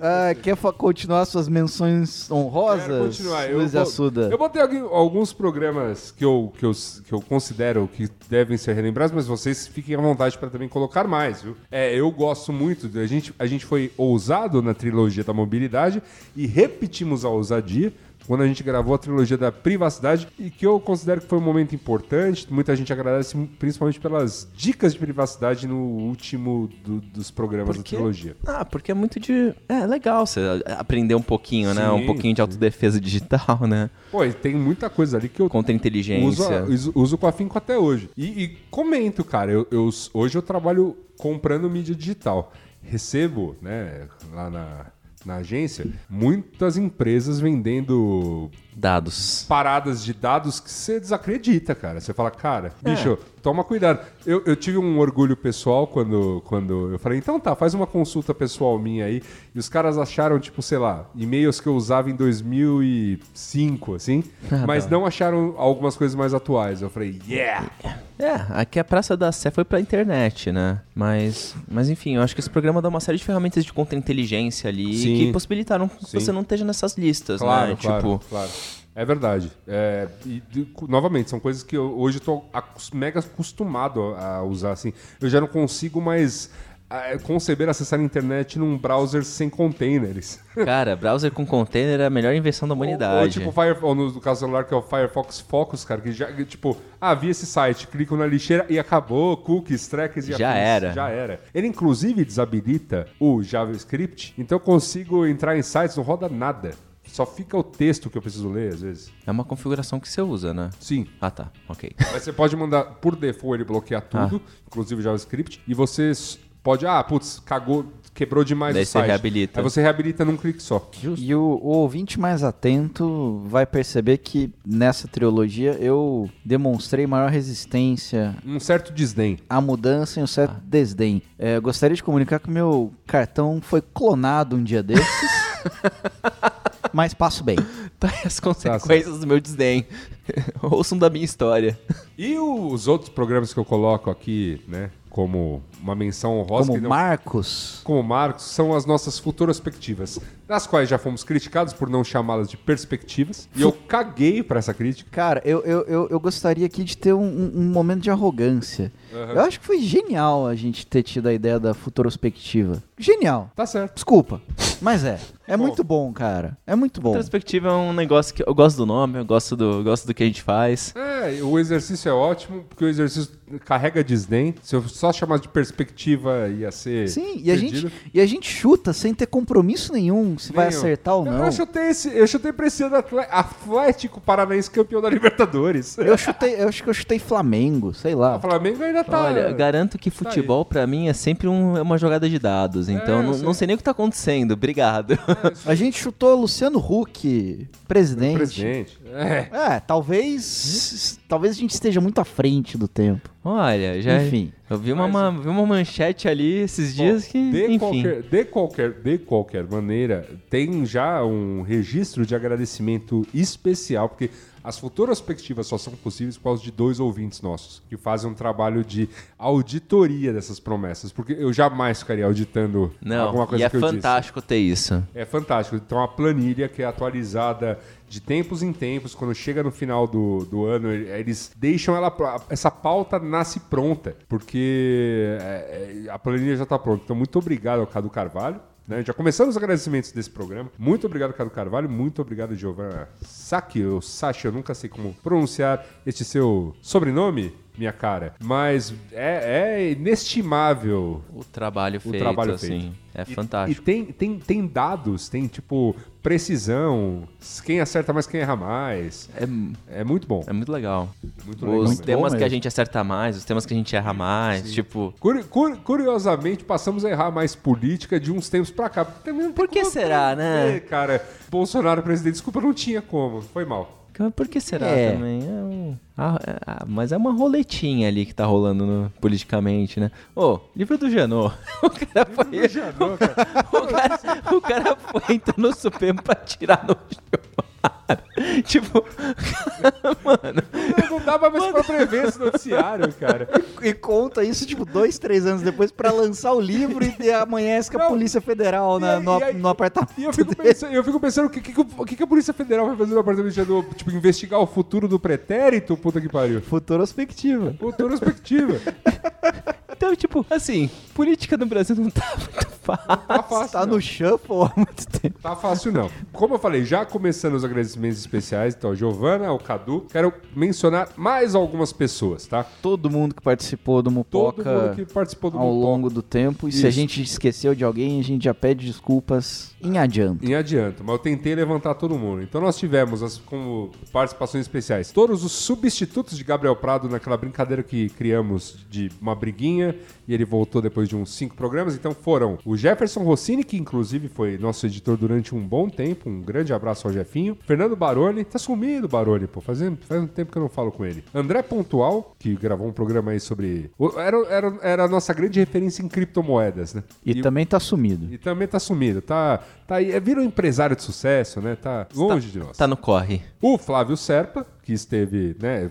ah, quer continuar suas menções honrosas? Quero continuar. Eu, Luiz vou- Assuda. eu botei alguns programas que eu, que, eu, que eu considero que devem ser relembrados, mas vocês fiquem à vontade para também colocar mais, viu? É, eu gosto muito. A gente, a gente foi ousado na trilogia da mobilidade e repetimos a ousadia quando a gente gravou a trilogia da privacidade e que eu considero que foi um momento importante. Muita gente agradece principalmente pelas dicas de privacidade no último do- dos programas da Por quê? trilogia. Ah, porque é muito de. É legal você aprender um pouquinho, né? Sim, Um pouquinho de autodefesa [laughs] digital, né? Pô, e tem muita coisa ali que eu Contra inteligência. uso, uso com afinco até hoje. E, e comento, cara, eu, eu- hoje eu trabalho comprando mídia digital. recebo, né, lá na, na agência, muitas empresas vendendo Dados. paradas de dados que você desacredita, cara. Você fala, cara, bicho, toma cuidado. Eu, eu tive um orgulho pessoal quando, quando eu falei, então tá, faz uma consulta pessoal minha aí. E os caras acharam, tipo, sei lá, e-mails que eu usava em 2005, assim, mas não acharam algumas coisas mais atuais. Eu falei, yeah! É, aqui a Praça da Sé foi pra internet, né? Mas, mas enfim, eu acho que esse programa dá uma série de ferramentas de contra-inteligência ali Sim. que possibilitaram que Sim. você não esteja nessas listas, Claro, né? claro, Tipo, claro. É verdade. É, e, de- novamente, são coisas que eu, hoje estou mega acostumado a, a usar. Assim. Eu já não consigo mais ah, conceber acessar a internet num browser sem containers. [laughs] cara, browser com container é a melhor invenção da Ou, ou humanidade. tipo, Fire, ou no, no caso celular, que é o Firefox Focus, cara, que já, que, tipo, ah, vi esse site, clico na lixeira e acabou, cookies, trackers e Já afins. era. Já era. Ele, inclusive, desabilita o JavaScript, então eu consigo entrar em sites, não roda nada. Só fica o texto que eu preciso ler, às vezes. É uma configuração que você usa, né? Sim. Ah, tá. Ok. Mas você pode mandar, por default, ele bloquear tudo, Ah. inclusive o JavaScript, e você pode, ah, putz, cagou, quebrou demais Daí o você site. reabilita. Aí você reabilita num clique só. E o, o ouvinte mais atento vai perceber que nessa trilogia eu demonstrei maior resistência Um certo desdém. à mudança e um certo desdém. É, gostaria de comunicar que o meu cartão foi clonado um dia desses, [laughs] mas passo bem. [laughs] Tá as consequências do meu desdém. [laughs] Ouçam da minha história. E os outros programas que eu coloco aqui, né, como uma menção honrosa, Como que não- Marcos, como Marcos, são as nossas futurospectivas, das quais já fomos criticados por não chamá-las de perspectivas, e eu caguei pra essa crítica. cara, eu, eu, eu, eu gostaria aqui de ter um, um- momento de arrogância. Aham. Eu acho que foi genial a gente ter tido a ideia da futurospectiva. Genial. Tá certo. Desculpa, mas é. É Bom. muito bom, cara. É muito bom. Perspectiva é um negócio que eu gosto do nome, eu gosto do, eu gosto do que a gente faz. É, o exercício é ótimo, porque o exercício carrega desdém. Se eu só chamasse de perspectiva, ia ser. Sim, e a, gente, e a gente chuta sem ter compromisso nenhum se vai Nenhum. acertar ou não. Eu chutei, esse, eu chutei pra esse ano Atlético Paranaense campeão da Libertadores. [laughs] Eu chutei, eu acho que eu chutei Flamengo, sei lá. O Flamengo ainda tá. Olha, garanto que futebol pra mim é sempre um- é uma jogada de dados, então eu não, sei. não sei nem o que tá acontecendo. Obrigado. A gente chutou Luciano Huck, presidente. Presidente. É. É, talvez. Talvez a gente esteja muito à frente do tempo. Olha, já Enfim. eu vi uma, vi uma manchete ali esses dias que, de, enfim. qualquer, de, qualquer, de qualquer maneira, tem já um registro de agradecimento especial, porque as futuras perspectivas só são possíveis por causa de dois ouvintes nossos, que fazem um trabalho de auditoria dessas promessas, porque eu jamais ficaria auditando Não, alguma coisa e é que eu disse. fantástico ter isso. É fantástico. Então, a planilha que é atualizada de tempos em tempos, quando chega no final do, do ano, e- eles deixam ela. Essa pauta nasce pronta, porque é, é, a planilha já está pronta. Então, muito obrigado ao Cadu Carvalho. né? Já começando os agradecimentos desse programa. Muito obrigado, Cadu Carvalho. Muito obrigado, Giovanna Saki, Sachi, eu nunca sei como pronunciar este seu sobrenome, minha cara. Mas é, é inestimável O trabalho feito, trabalho assim. feito. É E- fantástico. E tem, tem, tem dados, tem tipo precisão, quem acerta mais, quem erra mais. É, É muito bom. é muito legal. Muito legal Os temas que a gente acerta mais, os temas que a gente erra mais, tipo. Curi- curi- curiosamente, passamos a errar mais política de uns tempos pra cá. Também Por que será, né? prever, Cara, Bolsonaro presidente, desculpa, não tinha como. Foi mal. Por que será É. também? É um- ah, é- ah, mas é uma roletinha ali que tá rolando no- politicamente, né? Ô, livro do Janot. [laughs] O cara foi. Janot, cara. [laughs] O cara, o cara foi entrar no Supremo pra tirar no Gilmar. [laughs] Tipo, [laughs] mano. Não dava mais pra prever esse noticiário, cara. E conta isso, tipo, dois, três anos depois pra lançar o livro e amanhece com a. Polícia Federal na- E aí- no, aí- no apartamento. E eu fico pensando, eu fico pensando o que, que, que, que a Polícia Federal vai fazer no apartamento Janot? Tipo, investigar o futuro do pretérito? Puta que pariu. Futurospectiva. Futurospectiva. [laughs] Então, tipo, assim, política no Brasil não tá [laughs] muito fácil. Tá fácil. Tá não. no shuffle há muito tempo. Tá fácil não. Como eu falei, já começando os agradecimentos especiais, então, a Giovana, o Cadu, quero mencionar mais algumas pessoas, tá? Todo mundo que participou do Todo Mupoca mundo que participou do ao Mupoca. longo do tempo. E se Isso. a gente esqueceu de alguém, a gente já pede desculpas em adianto. Em adianto, mas eu tentei levantar todo mundo. Então nós tivemos as, como participações especiais todos os substitutos de Gabriel Prado naquela brincadeira que criamos de uma briguinha e ele voltou depois de uns cinco programas. Então foram o Jefferson Rossini, que inclusive foi nosso editor durante um bom tempo. Um grande abraço ao Jefinho. Fernando Baroni. Tá sumido, Baroni, pô. Faz, faz um tempo que eu não falo com ele. André Pontual, que gravou um programa aí sobre... Era, era, era a nossa grande referência em criptomoedas, né? E, também tá sumido. E também tá sumido, tá, tá aí, é, vira um empresário de sucesso, né? Tá longe de nós. Tá no corre. O Flávio Serpa, que esteve, né,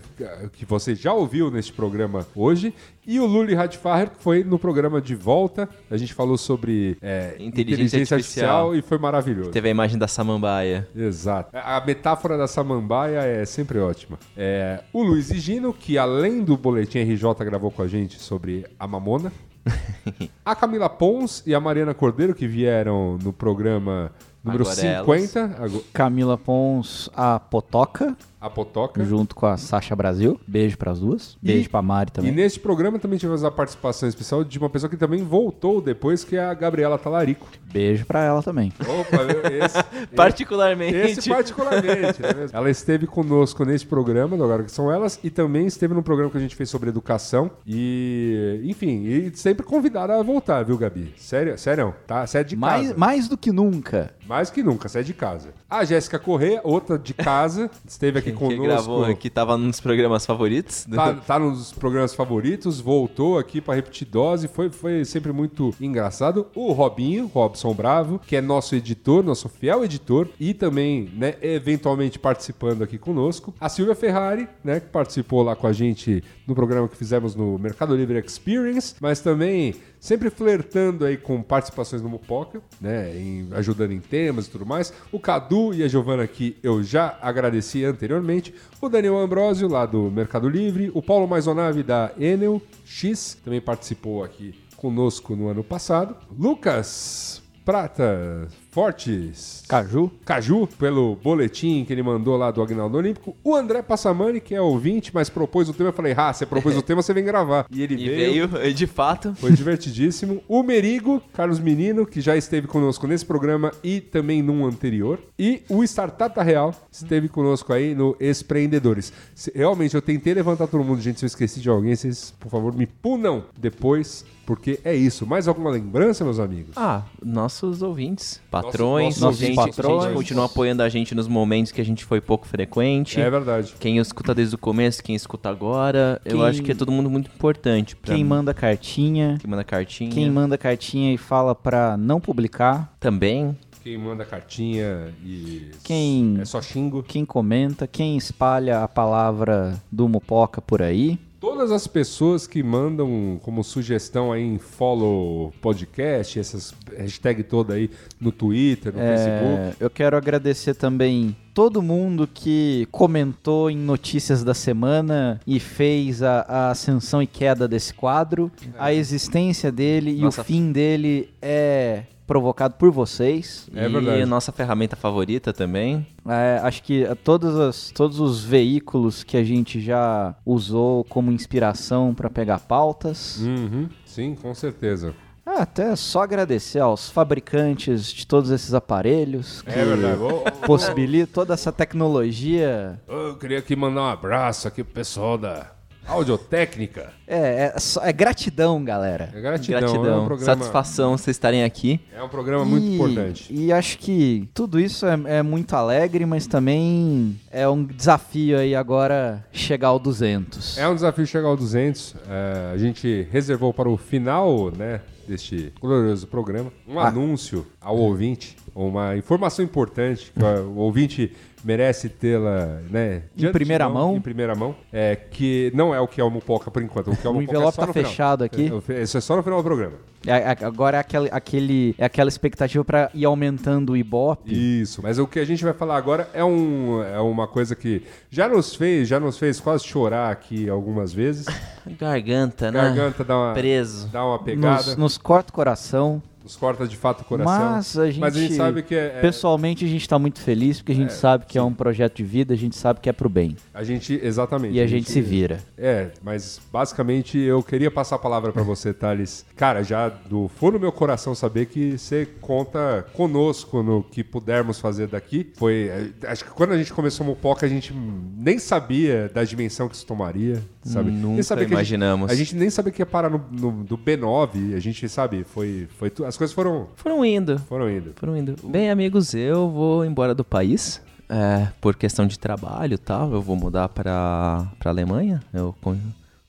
que você já ouviu neste programa hoje, e o Luli Radfarer, que foi no programa de volta. A gente falou sobre é, Inteligência artificial. e foi maravilhoso. Teve a imagem da samambaia. Exato. A metáfora da samambaia é sempre ótima. É, o Luiz Gino, que além do Boletim RJ gravou com a gente sobre a mamona. [laughs] a Camila Pons e a Mariana Cordeiro, que vieram no programa número Agora 50, ago- Camila Pons, a Potoca, a Potoca. junto com a Sasha Brasil. Beijo pras duas. Beijo pra Mari E também. neste programa também tivemos a participação especial de uma pessoa que também voltou depois, que é a Gabriela Talarico. Beijo pra ela também. Opa, [laughs] esse, Particularmente. Esse particularmente. não é mesmo? Ela esteve conosco nesse programa, do Agora que são elas, e também esteve no programa que a gente fez sobre educação. E, enfim, e sempre convidada a voltar, viu, Gabi? Sério, sério, tá? Você é de Mais, casa. mais do que nunca. Mais que nunca, você é de casa. A Jéssica Corrêa, outra de casa, esteve aqui Que conosco. gravou, que tava num dos programas favoritos. Tá, tá nos programas favoritos, voltou aqui pra repetir dose, foi, foi sempre muito engraçado. O Robinho, Robson Bravo, que é nosso editor, nosso fiel editor, e também, né, eventualmente participando aqui conosco. A Silvia Ferrari, né, que participou lá com a gente no programa que fizemos no Mercado Livre Experience, mas também sempre flertando aí com participações no Mupoca, né, em- ajudando em temas e tudo mais. O Cadu e a Giovana que eu já agradeci anteriormente. O Daniel Ambrosio lá do Mercado Livre. O Paulo Maisonave da Enel X também participou aqui conosco no ano passado. Lucas Prata Fortes. Caju. Caju, pelo boletim que ele mandou lá do Agnaldo Olímpico. O André Passamani, que é ouvinte, mas propôs o tema. Eu falei, ah, você propôs o tema, você vem gravar. E ele E veio, [laughs] de fato. foi divertidíssimo. O Merigo, Carlos Menino, que já esteve conosco nesse programa e também num anterior. E o Startup Real esteve conosco aí no Espreendedores. Se- Realmente, eu tentei levantar todo mundo. Gente, se eu esqueci de alguém, vocês, por favor, me punam depois, porque é isso. Mais alguma lembrança, meus amigos? Ah, nossos ouvintes, patrões, nossos gente, patrões. gente continua apoiando a gente nos momentos que a gente foi pouco frequente. É verdade. Quem escuta desde o começo, quem escuta agora, eu Quem- acho que é todo mundo muito importante. Pra Quem mim. manda cartinha. Quem manda cartinha. Quem manda cartinha e fala pra não publicar. Também. Quem manda cartinha e. Quem- É só xingo. Quem comenta. Quem espalha a palavra do Mupoca por aí. Todas as pessoas que mandam como sugestão aí em follow podcast, essas hashtag toda aí no Twitter, no Facebook. É, eu quero agradecer também todo mundo que comentou em notícias da semana e fez a, a ascensão e queda desse quadro. A existência dele Nossa. e o fim dele é provocado por vocês. É e verdade. a nossa ferramenta favorita também. É, acho que é, todas as- todos os veículos que a gente já usou como inspiração para pegar pautas. Uhum, sim, com certeza. Ah, até só agradecer aos fabricantes de todos esses aparelhos que É verdade. Ô, ô, possibilitam toda essa tecnologia. Eu queria aqui mandar um abraço aqui pro pessoal da Audiotécnica. É, é, só- é gratidão, galera. É gratidão. É um Gratidão. programa, Satisfação vocês estarem aqui. É um programa muito E- importante. E acho que tudo isso é, é muito alegre, mas também é um desafio aí agora chegar ao 200. É um desafio chegar ao 200. É, a gente reservou para o final, né, deste glorioso programa, um Ah. anúncio ao ouvinte, uma informação importante que o ouvinte merece tê-la, né, de primeira mão. Em primeira mão, é que não é o que é o Mupoca por enquanto. O que é o O Mupoca envelope é tá final. fechado aqui. É, Isso é só no final do programa. É, é, agora é aquele, aquele, é aquela expectativa para ir aumentando o Ibope. Isso, mas o que a gente vai falar agora é, um, é uma coisa que já nos fez, já nos fez quase chorar aqui algumas vezes. [laughs] Garganta, né? Garganta dá uma, Preso. dá uma pegada, Nos, nos corta o coração. Nos corta de fato o coração. Mas a gente, Mas a gente sabe que é, é- pessoalmente a gente tá muito feliz porque a gente sabe que é um projeto de vida, a gente sabe que é pro bem. a gente exatamente. E a gente se vira. É, mas basicamente eu queria passar a palavra pra você, Thales. Cara, já do fundo do meu coração saber que você conta conosco no que pudermos fazer daqui. Foi, é, acho que quando a gente começou o Mopoca a gente nem sabia da dimensão que isso tomaria. Sabe? Nunca que a gente- imaginamos. A gente nem sabia que ia parar no, no- do B9, a gente, sabe, foi, foi tu- as coisas foram, Foram indo. foram indo. Foram indo. Bem, amigos, eu vou embora do país. é, por questão de trabalho e tal. Eu vou mudar pra, pra Alemanha. Eu, com-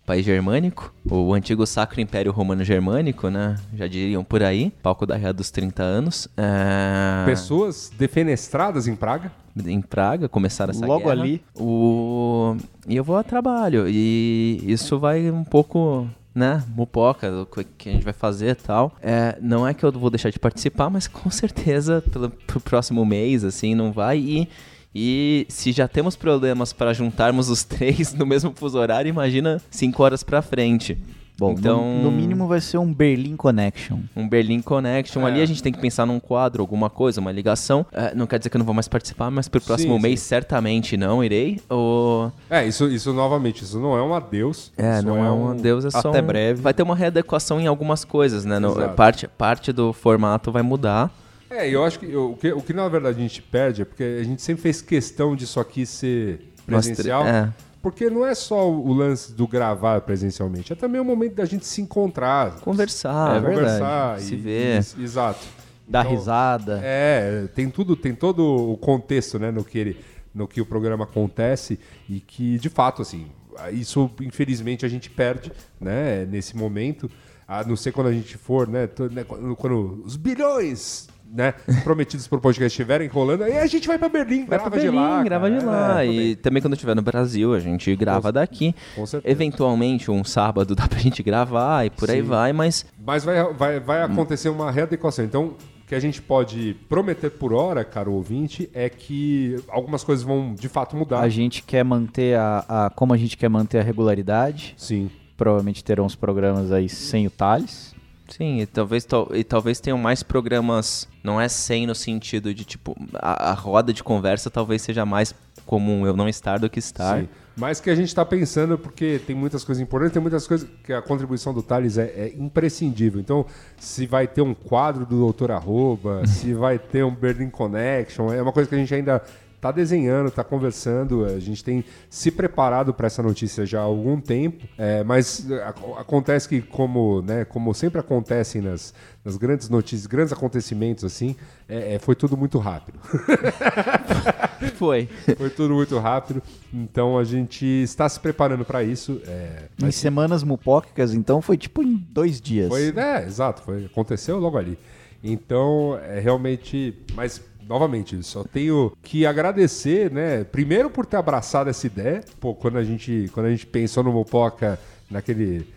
país germânico. O antigo Sacro Império Romano Germânico, né? Já diriam por aí. Palco da Rea dos 30 anos. É, Pessoas defenestradas em Praga. em Praga, começaram essa Logo guerra. ali. O... E eu vou a trabalho. E isso vai um pouco, né, mupoca, do que que a gente vai fazer e tal. É, não é que eu vou deixar de participar, mas com certeza pelo, pro próximo mês, assim, não vai. E, e se já temos problemas para juntarmos os [laughs] três no mesmo fuso horário, imagina cinco horas pra frente. Bom, então, no, no mínimo vai ser um Berlin Connection. um Berlin Connection. É. Ali a gente tem que pensar num quadro, alguma coisa, uma ligação. É, não quer dizer que eu não vou mais participar, mas pro próximo Sim, mês sim. certamente não irei. Ou... É, isso, isso novamente, isso não é um adeus. É, isso não é um Deus, é só Até um- breve. Vai ter uma readequação em algumas coisas, né? No- parte, parte do formato vai mudar. É, eu acho que eu- o, que o que na verdade a gente perde é porque a gente sempre fez questão disso aqui ser presencial. é. Porque não é só o lance do gravar presencialmente, é também o momento da gente se encontrar, Conversar, É verdade. conversar se e- ver. e- exato. Dar Então, risada. É, tem tudo, tem todo o contexto, né, no que ele, no que o programa acontece e que de fato assim, isso infelizmente a gente perde, né, nesse momento, a não ser quando a gente for, né, né, quando os bilhões né, prometidos por podcast estiverem rolando, aí a gente vai pra Berlim, Vai grava pra Berlim, de lá. grava cara. de lá. É, e também quando estiver no Brasil, a gente grava daqui. com certeza. Eventualmente, um sábado [laughs] dá pra gente gravar e por aí Sim. vai, mas Mas vai, vai, vai acontecer uma readequação. Então, o que a gente pode prometer por hora, caro ouvinte, é que algumas coisas vão de fato mudar. A gente quer manter a, a- Como a gente quer manter a regularidade, Sim. provavelmente terão os programas aí sem o Thales. Sim, e talvez, tal- e talvez tenham mais programas, não é sem no sentido de, tipo, a, a roda de conversa talvez seja mais comum eu não estar do que estar. Sim. Mas que a gente está pensando, porque tem muitas coisas importantes, tem muitas coisas que a contribuição do Thales é, é imprescindível. Então, se vai ter um quadro do Doutor Arroba, [laughs] se vai ter um Berlin Connection, é uma coisa que a gente ainda está desenhando, está conversando, a gente tem se preparado para essa notícia já há algum tempo, é, mas é, ac- acontece que, como, né, como sempre acontecem nas, nas grandes notícias, grandes acontecimentos assim, é, é, foi tudo muito rápido. [laughs] Foi. Foi tudo muito rápido, então a gente está se preparando para isso. É, Em semanas mupóquicas, então foi tipo em dois dias. foi, é, exato, foi, aconteceu logo ali. Então, é realmente, mas novamente, só tenho que agradecer, né? Primeiro por ter abraçado essa ideia. Pô, quando a gente, quando a gente pensou no Mopoca naquele,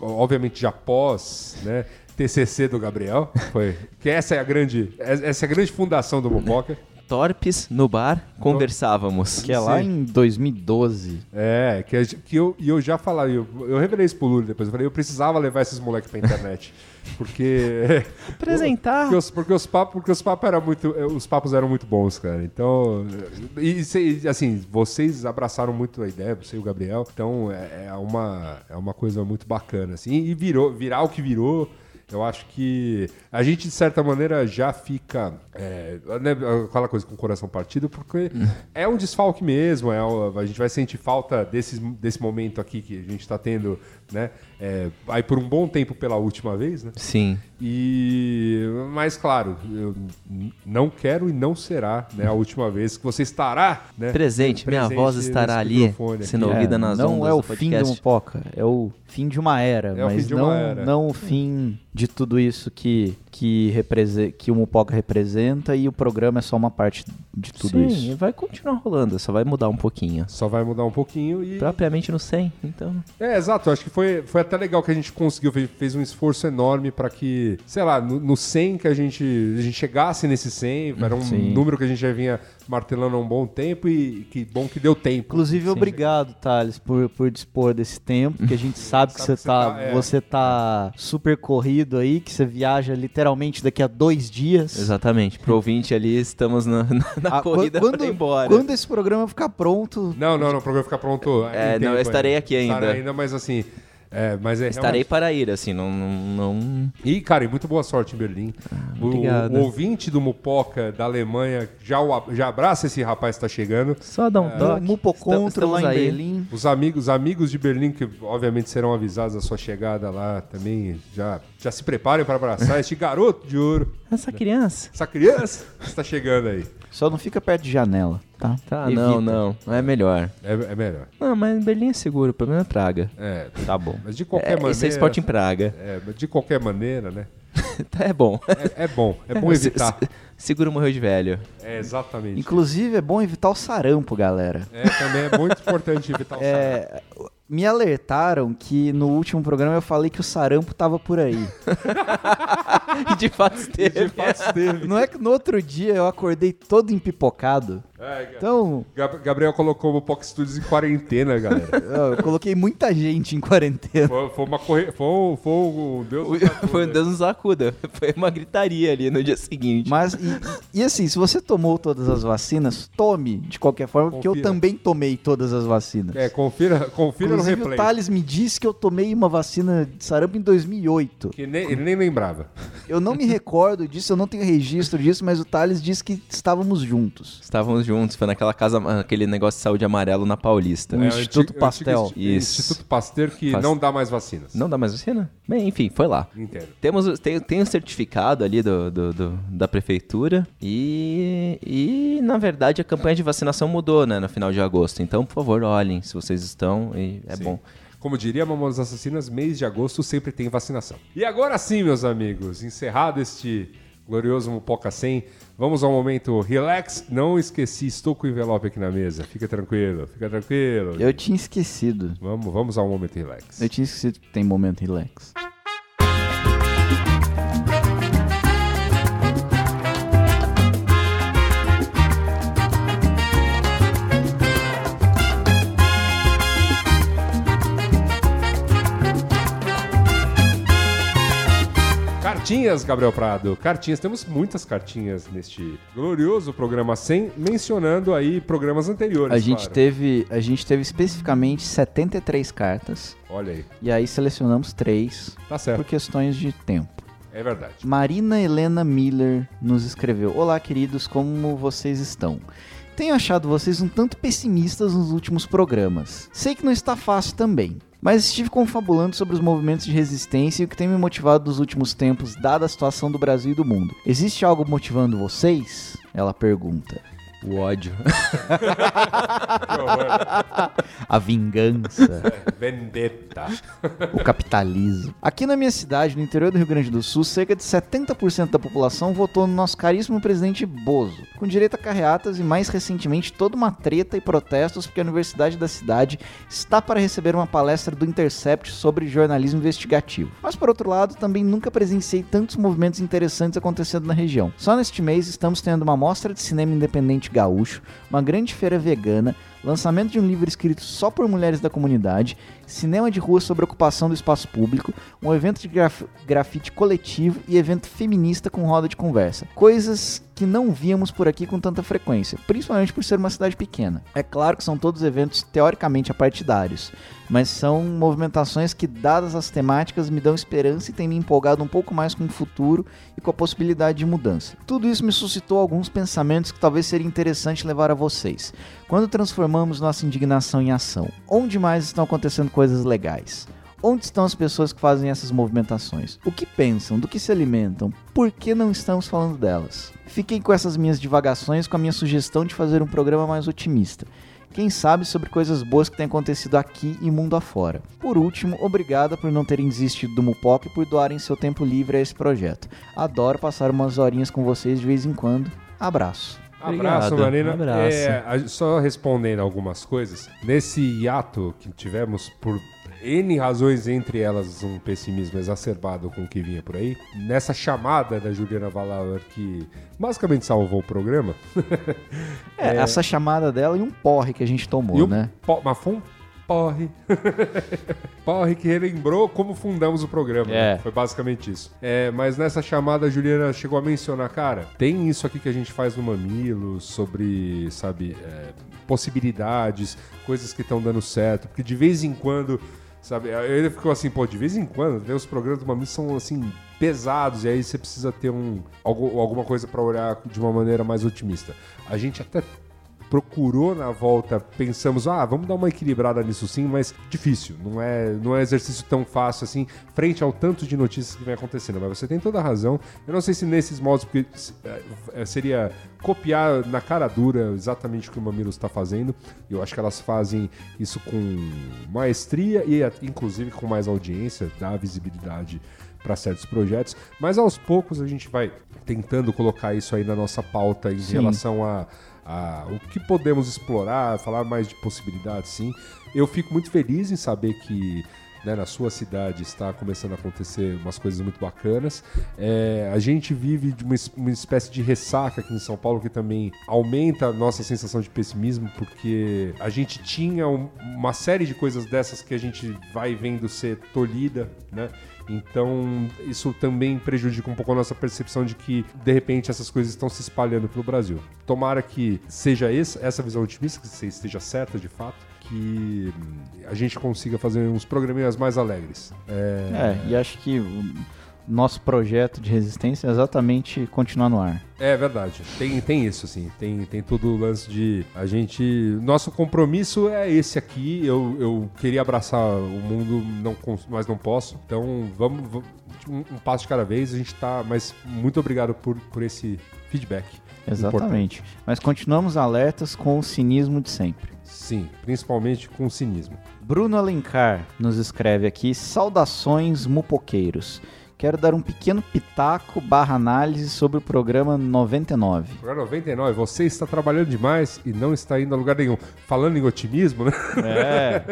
obviamente já pós, né? TCC do Gabriel, foi que essa é a grande, essa é a grande fundação do Mopoca. Torpes no bar, conversávamos. Que é lá Sim. em 2012. É, que, que eu, e eu já falava, eu, eu revelei isso pro Lula depois, eu falei, eu precisava levar esses moleques pra internet. [laughs] Porque. [laughs] Apresentar. Porque os, porque os papos, porque os papos eram muito, eh, os papos eram muito bons, cara. Então, e, cê- assim, vocês abraçaram muito a ideia, você e o Gabriel. Então, é, é uma, é uma coisa muito bacana, assim. E virou, virar o que virou. Eu acho que a gente, de certa maneira, já fica. É, né, aquela coisa com o coração partido, porque é um desfalque mesmo. É, a gente vai sentir falta desse, desse momento aqui que a gente está tendo, né? É, aí por um bom tempo pela última vez, né? Sim. E mas claro, eu não quero e não será, né, a última vez que você estará, né, Presente, minha voz estará ali, sendo aqui. ouvida nas não ondas é o do fim podcast. do Mupoca, é o fim de uma era, É o fim mas de não, uma era. não o fim de tudo isso que, que, represe- que o Mupoca representa e o programa é só uma parte de tudo Sim, isso. e vai continuar rolando, só vai mudar um pouquinho. Só vai mudar um pouquinho e Propriamente no 100, então... É, exato. Acho que foi, foi até legal que a gente conseguiu, fez, fez um esforço enorme para que, sei lá, no, no 100 que a gente, a gente chegasse nesse 100, era um Sim. número que a gente já vinha martelando há um bom tempo e que bom que deu tempo. Inclusive, obrigado, Thales, por, por dispor desse tempo, que a gente [laughs] sabe que Sabe você que você tá, tá- é. você tá super corrido aí, que você viaja literalmente daqui a dois dias. Exatamente, pro ouvinte ali, estamos na, [laughs] na, na Ah, corrida quando, pra ir embora. Quando esse programa ficar pronto, Não, não, não, o programa fica pronto. É, não, eu estarei aqui ainda. Estarei ainda, mas assim. É, mas é Estarei realmente- para ir, assim, não. não, não- E, cara, e muito boa sorte em Berlim. o, obrigado. o ouvinte do Mupoca da Alemanha já, o já abraça esse rapaz que tá chegando. Só dá um Do toque. Mupocontro lá em aí. Berlim. Os amigos, amigos de Berlim, que obviamente serão avisados da sua chegada lá também, já, já se preparem para abraçar este garoto de ouro, Essa criança. essa criança está chegando aí. Só não fica perto de janela, tá? Tá, Evita. não, não. Não é melhor. É, é melhor. Não, mas Berlim é seguro, o problema é praga. É, Tá bom. mas de qualquer É, maneira. esse é esporte em praga. É, mas de qualquer maneira, né? [laughs] é bom. É, é bom, é bom evitar. se- Seguro morreu de velho. É, exatamente. Inclusive, é bom evitar o sarampo, galera. É, também é muito importante evitar o sarampo. É, me alertaram que no último programa eu falei que o sarampo tava por aí. [laughs] E de fato esteve. De fato esteve. Não é que no outro dia eu acordei todo empipocado. É, Então, Gab- Gabriel colocou o Poc Studios em quarentena, galera. [laughs] eu coloquei muita gente em quarentena. Foi, foi uma corre... foi, um- foi um Deus nos acuda. Foi um Deus nos acuda. Foi uma gritaria ali no dia seguinte. Mas, e, e assim, se você tomou todas as vacinas, tome de qualquer forma, porque eu Confira. também tomei todas as vacinas. É, confira, confira no Inclusive, replay. o Thales me disse que eu tomei uma vacina de sarampo em 2008. Que nem, ele nem lembrava. Eu não me recordo disso, eu não tenho registro disso, mas o Thales disse que estávamos juntos. Estávamos juntos, foi naquela casa, aquele negócio de saúde amarelo na Paulista. O É, Instituto antigo- Pastel. antigo Isso. Instituto Pasteur que Faz- não dá mais vacinas. Não dá mais vacina? Bem, enfim, foi lá. Entendo. Temos, o- tem, tem o certificado ali do, do- do- da prefeitura e, e, na verdade, a campanha de vacinação mudou, né, no final de agosto. Então, por favor, olhem se vocês estão e é Sim. bom. Como diria Mamonas Assassinas, mês de agosto sempre tem vacinação. E agora sim, meus amigos, encerrado este glorioso Mupoca 100, vamos ao momento relax. Não esqueci, estou com o envelope aqui na mesa. Fica tranquilo, fica tranquilo. Eu tinha esquecido. Vamos, vamos ao momento relax. Eu tinha esquecido que tem momento relax. Cartinhas, Gabriel Prado. Cartinhas. Temos muitas cartinhas neste glorioso programa 100, mencionando aí programas anteriores. A gente, claro. teve, a gente teve especificamente 73 cartas. Olha aí, E aí selecionamos três tá por certo. questões de tempo. É verdade. Marina Helena Miller nos escreveu: Olá, queridos, como vocês estão? Tenho achado vocês um tanto pessimistas nos últimos programas. Sei que não está fácil também, mas estive confabulando sobre os movimentos de resistência e o que tem me motivado nos últimos tempos, dada a situação do Brasil e do mundo. Existe algo motivando vocês? Ela pergunta. O ódio. [laughs] A vingança. Vendetta. o capitalismo. Aqui na minha cidade, no interior do Rio Grande do Sul, cerca de 70% da população votou no nosso caríssimo presidente Bozo, com direito a carreatas e mais recentemente toda uma treta e protestos porque a universidade da cidade está para receber uma palestra do Intercept sobre jornalismo investigativo. Mas por outro lado, também nunca presenciei tantos movimentos interessantes acontecendo na região. Só neste mês estamos tendo uma mostra de cinema independente gaúcho, uma grande feira vegana, lançamento de um livro escrito só por mulheres da comunidade, cinema de rua sobre ocupação do espaço público, um evento de graf grafite coletivo e evento feminista com roda de conversa. Coisas que não víamos por aqui com tanta frequência, principalmente por ser uma cidade pequena. É claro que são todos eventos teoricamente apartidários, mas são movimentações que, dadas as temáticas, me dão esperança e têm me empolgado um pouco mais com o futuro e com a possibilidade de mudança. Tudo isso me suscitou alguns pensamentos que talvez seria interessante levar a vocês. Quando transformamos nossa indignação em ação, onde mais estão acontecendo coisas legais? Onde estão as pessoas que fazem essas movimentações? O que pensam? Do que se alimentam? Por que não estamos falando delas? Fiquem com essas minhas divagações com a minha sugestão de fazer um programa mais otimista. Quem sabe sobre coisas boas que têm acontecido aqui e mundo afora. Por último, obrigada por não terem desistido do Mupoca e por doarem seu tempo livre a esse projeto. Adoro passar umas horinhas com vocês de vez em quando. Abraço. Abraço, Obrigado. Marina. Abraço. É, só respondendo algumas coisas. Nesse hiato que tivemos por N razões, entre elas um pessimismo exacerbado com o que vinha por aí, nessa chamada da Juliana Valauer que basicamente salvou o programa. É, [laughs] essa chamada dela e um porre que a gente tomou, um né? mas foi um porre. [laughs] porre que relembrou como fundamos o programa. É. né? Foi basicamente isso. É, mas nessa chamada a Juliana chegou a mencionar, cara, tem isso aqui que a gente faz no Mamilo sobre, sabe, é, possibilidades, coisas que estão dando certo. Porque de vez em quando Sabe? Ele ficou assim, pô, de vez em quando, né, os programas do Mamilos são assim pesados e aí você precisa ter um algo, alguma coisa pra olhar de uma maneira mais otimista. A gente até procurou na volta, pensamos, ah, vamos dar uma equilibrada nisso sim, mas difícil, não é, não é exercício tão fácil assim, frente ao tanto de notícias que vem acontecendo. Mas você tem toda a razão. Eu não sei se nesses modos, porque é, seria copiar na cara dura exatamente o que o Mamilos está fazendo. Eu acho que elas fazem isso com maestria e inclusive com mais audiência, dá visibilidade para certos projetos, mas aos poucos a gente vai tentando colocar isso aí na nossa pauta em Sim. relação a a- o que podemos explorar, falar mais de possibilidades, sim. Eu fico muito feliz em saber que né, na sua cidade está começando a acontecer umas coisas muito bacanas. É, a gente vive de uma, uma espécie de ressaca aqui em São Paulo que também aumenta a nossa sensação de pessimismo, porque a gente tinha um- uma série de coisas dessas que a gente vai vendo ser tolhida, né? Então, isso também prejudica um pouco a nossa percepção de que, de repente, essas coisas estão se espalhando pelo Brasil. Tomara que seja essa visão otimista, que você esteja certa de fato, que hum, a gente consiga fazer uns programinhas mais alegres. É, É, e acho que o nosso projeto de resistência é exatamente continuar no ar. é verdade, tem, tem isso, assim, tem, tem todo o lance de a gente. Nosso compromisso é esse aqui. Eu, eu queria abraçar o mundo, não, mas não posso. Então, vamos. vamos- um, um passo de cada vez, a gente tá. Mas muito obrigado por, por esse feedback. Exatamente. Mas continuamos alertas com o cinismo de sempre. Sim, principalmente com cinismo. Bruno Alencar nos escreve aqui: Saudações mupoqueiros. Quero dar um pequeno pitaco barra análise sobre o programa 99. Agora 99, você está trabalhando demais e não está indo a lugar nenhum. Falando em otimismo, né? É.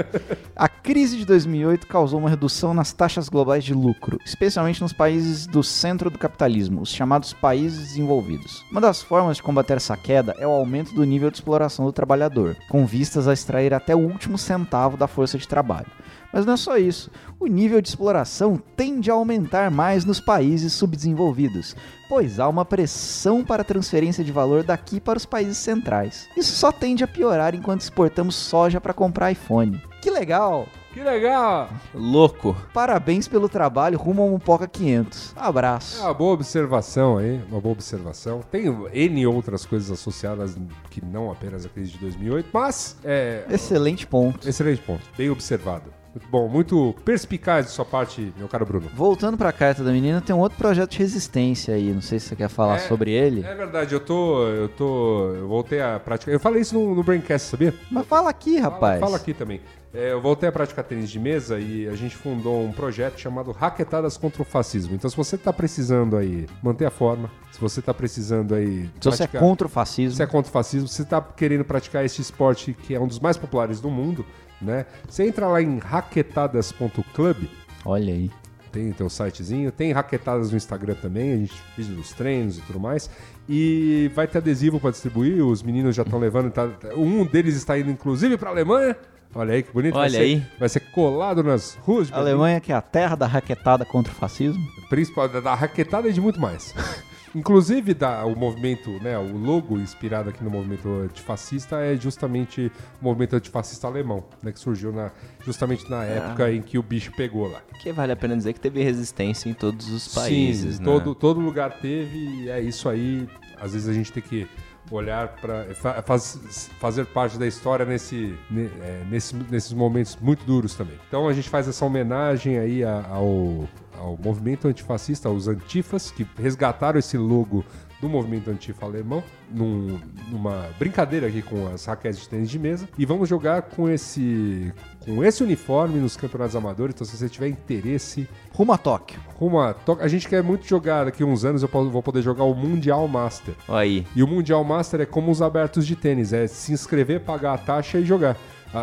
A crise de 2008 causou uma redução nas taxas globais de lucro, especialmente nos países do centro do capitalismo, os chamados países desenvolvidos. Uma das formas de combater essa queda é o aumento do nível de exploração do trabalhador, com vistas a extrair até o último centavo da força de trabalho. Mas não é só isso. O nível de exploração tende a aumentar mais nos países subdesenvolvidos, pois há uma pressão para a transferência de valor daqui para os países centrais. Isso só tende a piorar enquanto exportamos soja para comprar iPhone. Que legal! Que legal! Louco. Parabéns pelo trabalho rumo ao Mupoca 500. Abraço. É uma boa observação aí, uma boa observação. Tem N outras coisas associadas que não apenas a crise de 2008, mas é Excelente ponto. excelente ponto, bem observado. Muito bom, muito perspicaz de sua parte, meu caro Bruno. Voltando para a carta da menina, tem um outro projeto de resistência aí. Não sei se você quer falar É, sobre ele. É verdade, eu tô, eu tô, eu voltei a praticar. Eu falei isso no, no Braincast, sabia? Mas fala aqui, Fala- rapaz. Fala, aqui também. É, eu voltei a praticar tênis de mesa e a gente fundou um projeto chamado Raquetadas contra o Fascismo. Então, se você tá precisando aí manter a forma, se você tá precisando aí. Se você é praticar- contra o fascismo, você é contra o fascismo, você tá querendo praticar esse esporte que é um dos mais populares do mundo, né? Você entra lá em raquetadas.club, olha aí. tem teu sitezinho, tem raquetadas no Instagram também, a gente vídeo dos treinos e tudo mais. E vai ter adesivo para distribuir, os meninos já estão [laughs] levando, tá- um deles está indo inclusive para Alemanha. Olha aí que bonito. vai Olha ser, aí. Vai ser colado nas ruas de A Alemanha que é a terra da raquetada contra o fascismo. Principal da raquetada e de muito mais. [laughs] Inclusive, da, o movimento, né, o logo inspirado aqui no movimento antifascista é justamente o movimento antifascista alemão, né, que surgiu na, justamente na época em que o bicho pegou lá. Que vale a pena dizer que teve resistência em todos os países, Sim, né? todo, todo lugar teve e é isso aí. Às vezes a gente tem que olhar para fazer parte da história nesse, ne- é, nesse- nesses momentos muito duros também. Então a gente faz essa homenagem aí ao, ao movimento antifascista, aos antifas que resgataram esse logo do movimento antifa alemão num- numa brincadeira aqui com as raquetes de tênis de mesa e vamos jogar com esse com esse uniforme nos campeonatos amadores. Então se você tiver interesse Rumo a Tóquio. Rumo a, to- a gente quer muito jogar daqui a uns anos, eu vou poder jogar o Mundial Master. Aí. E o Mundial Master é como os abertos de tênis, é se inscrever, pagar a taxa e jogar.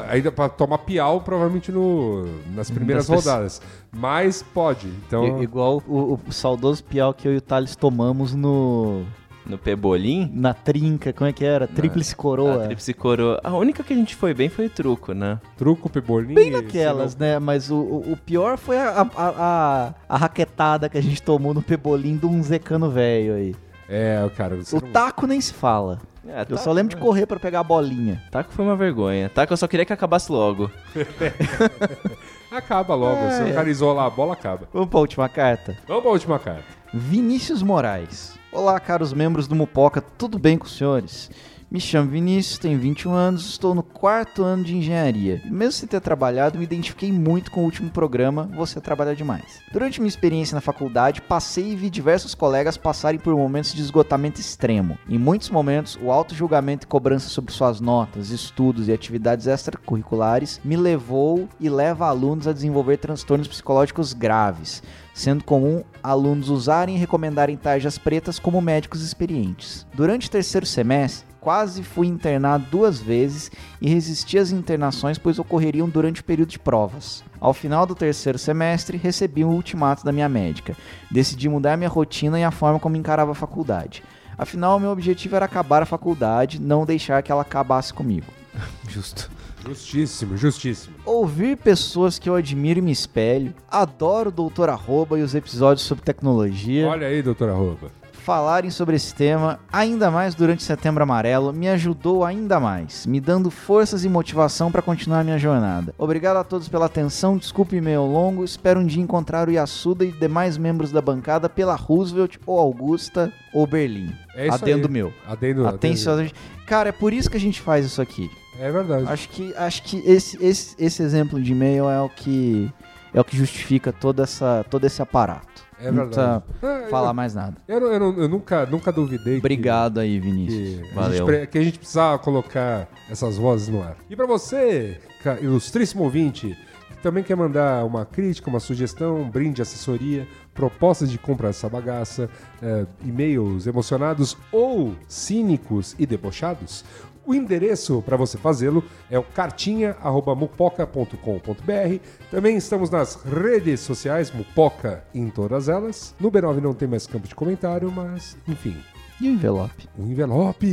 Ainda pra tomar piau, provavelmente no, nas primeiras Das pessoas- rodadas. Mas pode. Então, I- igual o, o saudoso piau que eu e o Thales tomamos no. No Pebolim, Na trinca, como é que era? Tríplice coroa. a tríplice coroa. A única que a gente foi bem foi o truco, né? truco, pebolim. Bem naquelas, né? Mas o, o, o pior foi a, a, a, a raquetada que a gente tomou no pebolim de um zecano velho aí. É, cara, você O não- taco nem se fala. É, Eu tá- só lembro de correr pra pegar a bolinha. Taco foi uma vergonha. Taco eu só queria que acabasse logo. [laughs] Acaba logo. É. Se o cara isolar a bola, acaba. Vamos pra última carta. Vamos pra última carta. Vinícius Moraes. Olá, caros membros do Mupoca, tudo bem com os senhores? Me chamo Vinícius, tenho 21 anos, estou no quarto ano de engenharia. Mesmo sem ter trabalhado, me identifiquei muito com o último programa Você Trabalha Demais. Durante minha experiência na faculdade, passei e vi diversos colegas passarem por momentos de esgotamento extremo. Em muitos momentos, o auto-julgamento e cobrança sobre suas notas, estudos e atividades extracurriculares me levou e leva alunos a desenvolver transtornos psicológicos graves, sendo comum alunos usarem e recomendarem tarjas pretas como médicos experientes. Durante o terceiro semestre, quase fui internado duas vezes e resisti às internações pois ocorreriam durante o período de provas. Ao final do terceiro semestre, recebi um ultimato da minha médica. Decidi mudar minha rotina e a forma como encarava a faculdade. Afinal, meu objetivo era acabar a faculdade, não deixar que ela acabasse comigo. [laughs] Justo. Justíssimo, justíssimo. Ouvir pessoas que eu admiro e me espelho. Adoro o Doutor Arroba e os episódios sobre tecnologia. Olha aí, doutor Arroba. Falarem sobre esse tema, ainda mais durante Setembro Amarelo, me ajudou ainda mais, me dando forças e motivação para continuar minha jornada. Obrigado a todos pela atenção, desculpe o e-mail longo, espero um dia encontrar o Yasuda e demais membros da bancada pela Roosevelt ou Augusta ou Berlim. É isso Adendo aí. meu. Adendo, Atenciosamente. Cara, é por isso que a gente faz isso aqui. É verdade. Acho que, acho que esse, esse, esse exemplo de e-mail é o que é o que justifica toda essa, todo esse aparato. É Não verdade. precisa É, falar eu- mais nada. Eu, eu não- eu nunca, nunca duvidei que- Obrigado aí, que, Vinícius. a Valeu. gente, pre- que a gente precisava colocar essas vozes no ar. E pra você, ilustríssimo ouvinte, que também quer mandar uma crítica, uma sugestão, um brinde, assessoria, propostas de compra dessa bagaça, é, e-mails emocionados ou cínicos e debochados, o endereço para você fazê-lo é o cartinha.mupoca.com.br. Também estamos nas redes sociais, Mupoca em todas elas. No B9 não tem mais campo de comentário, mas enfim, E o envelope? um envelope.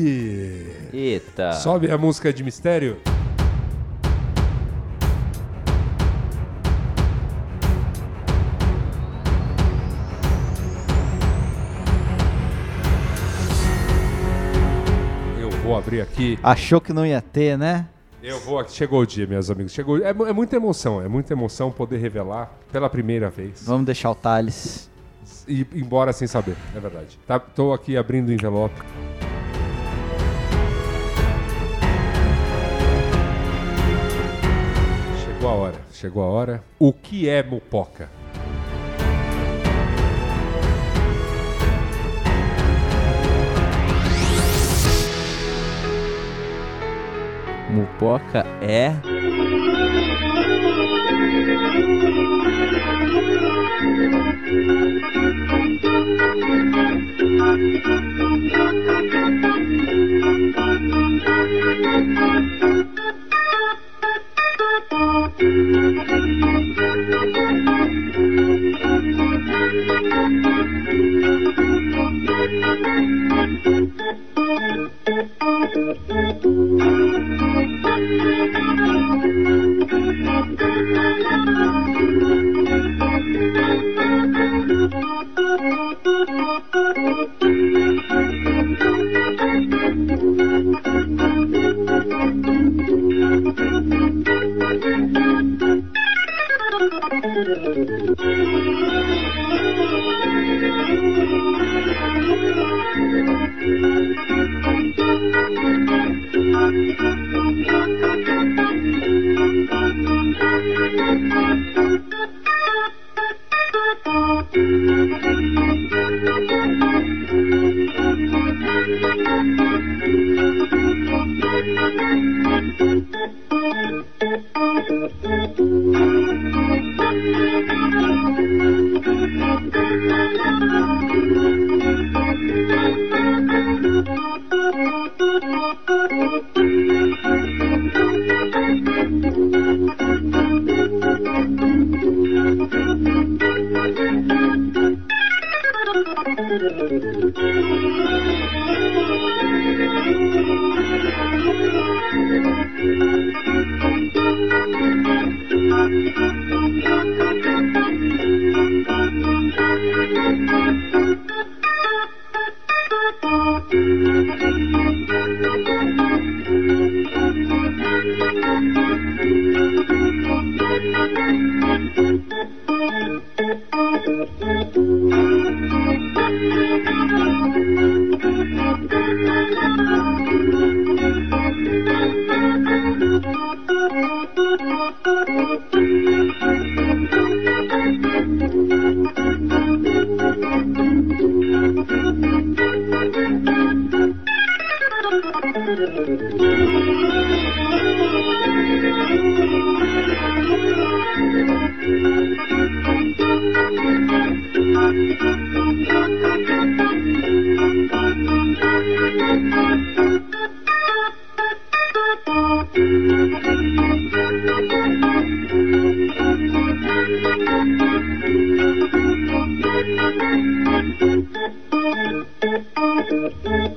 Eita. Sobe a música de mistério. Vou abrir aqui. Achou que não ia ter, né? Eu vou aqui. Chegou o dia, meus amigos. Chegou. É, é muita emoção. É muita emoção poder revelar pela primeira vez. Vamos deixar o Thales. E ir embora sem saber. É verdade. Tá, tô aqui abrindo o envelope. Chegou a hora. Chegou a hora. O que é mupoca? Mupoca é. Mary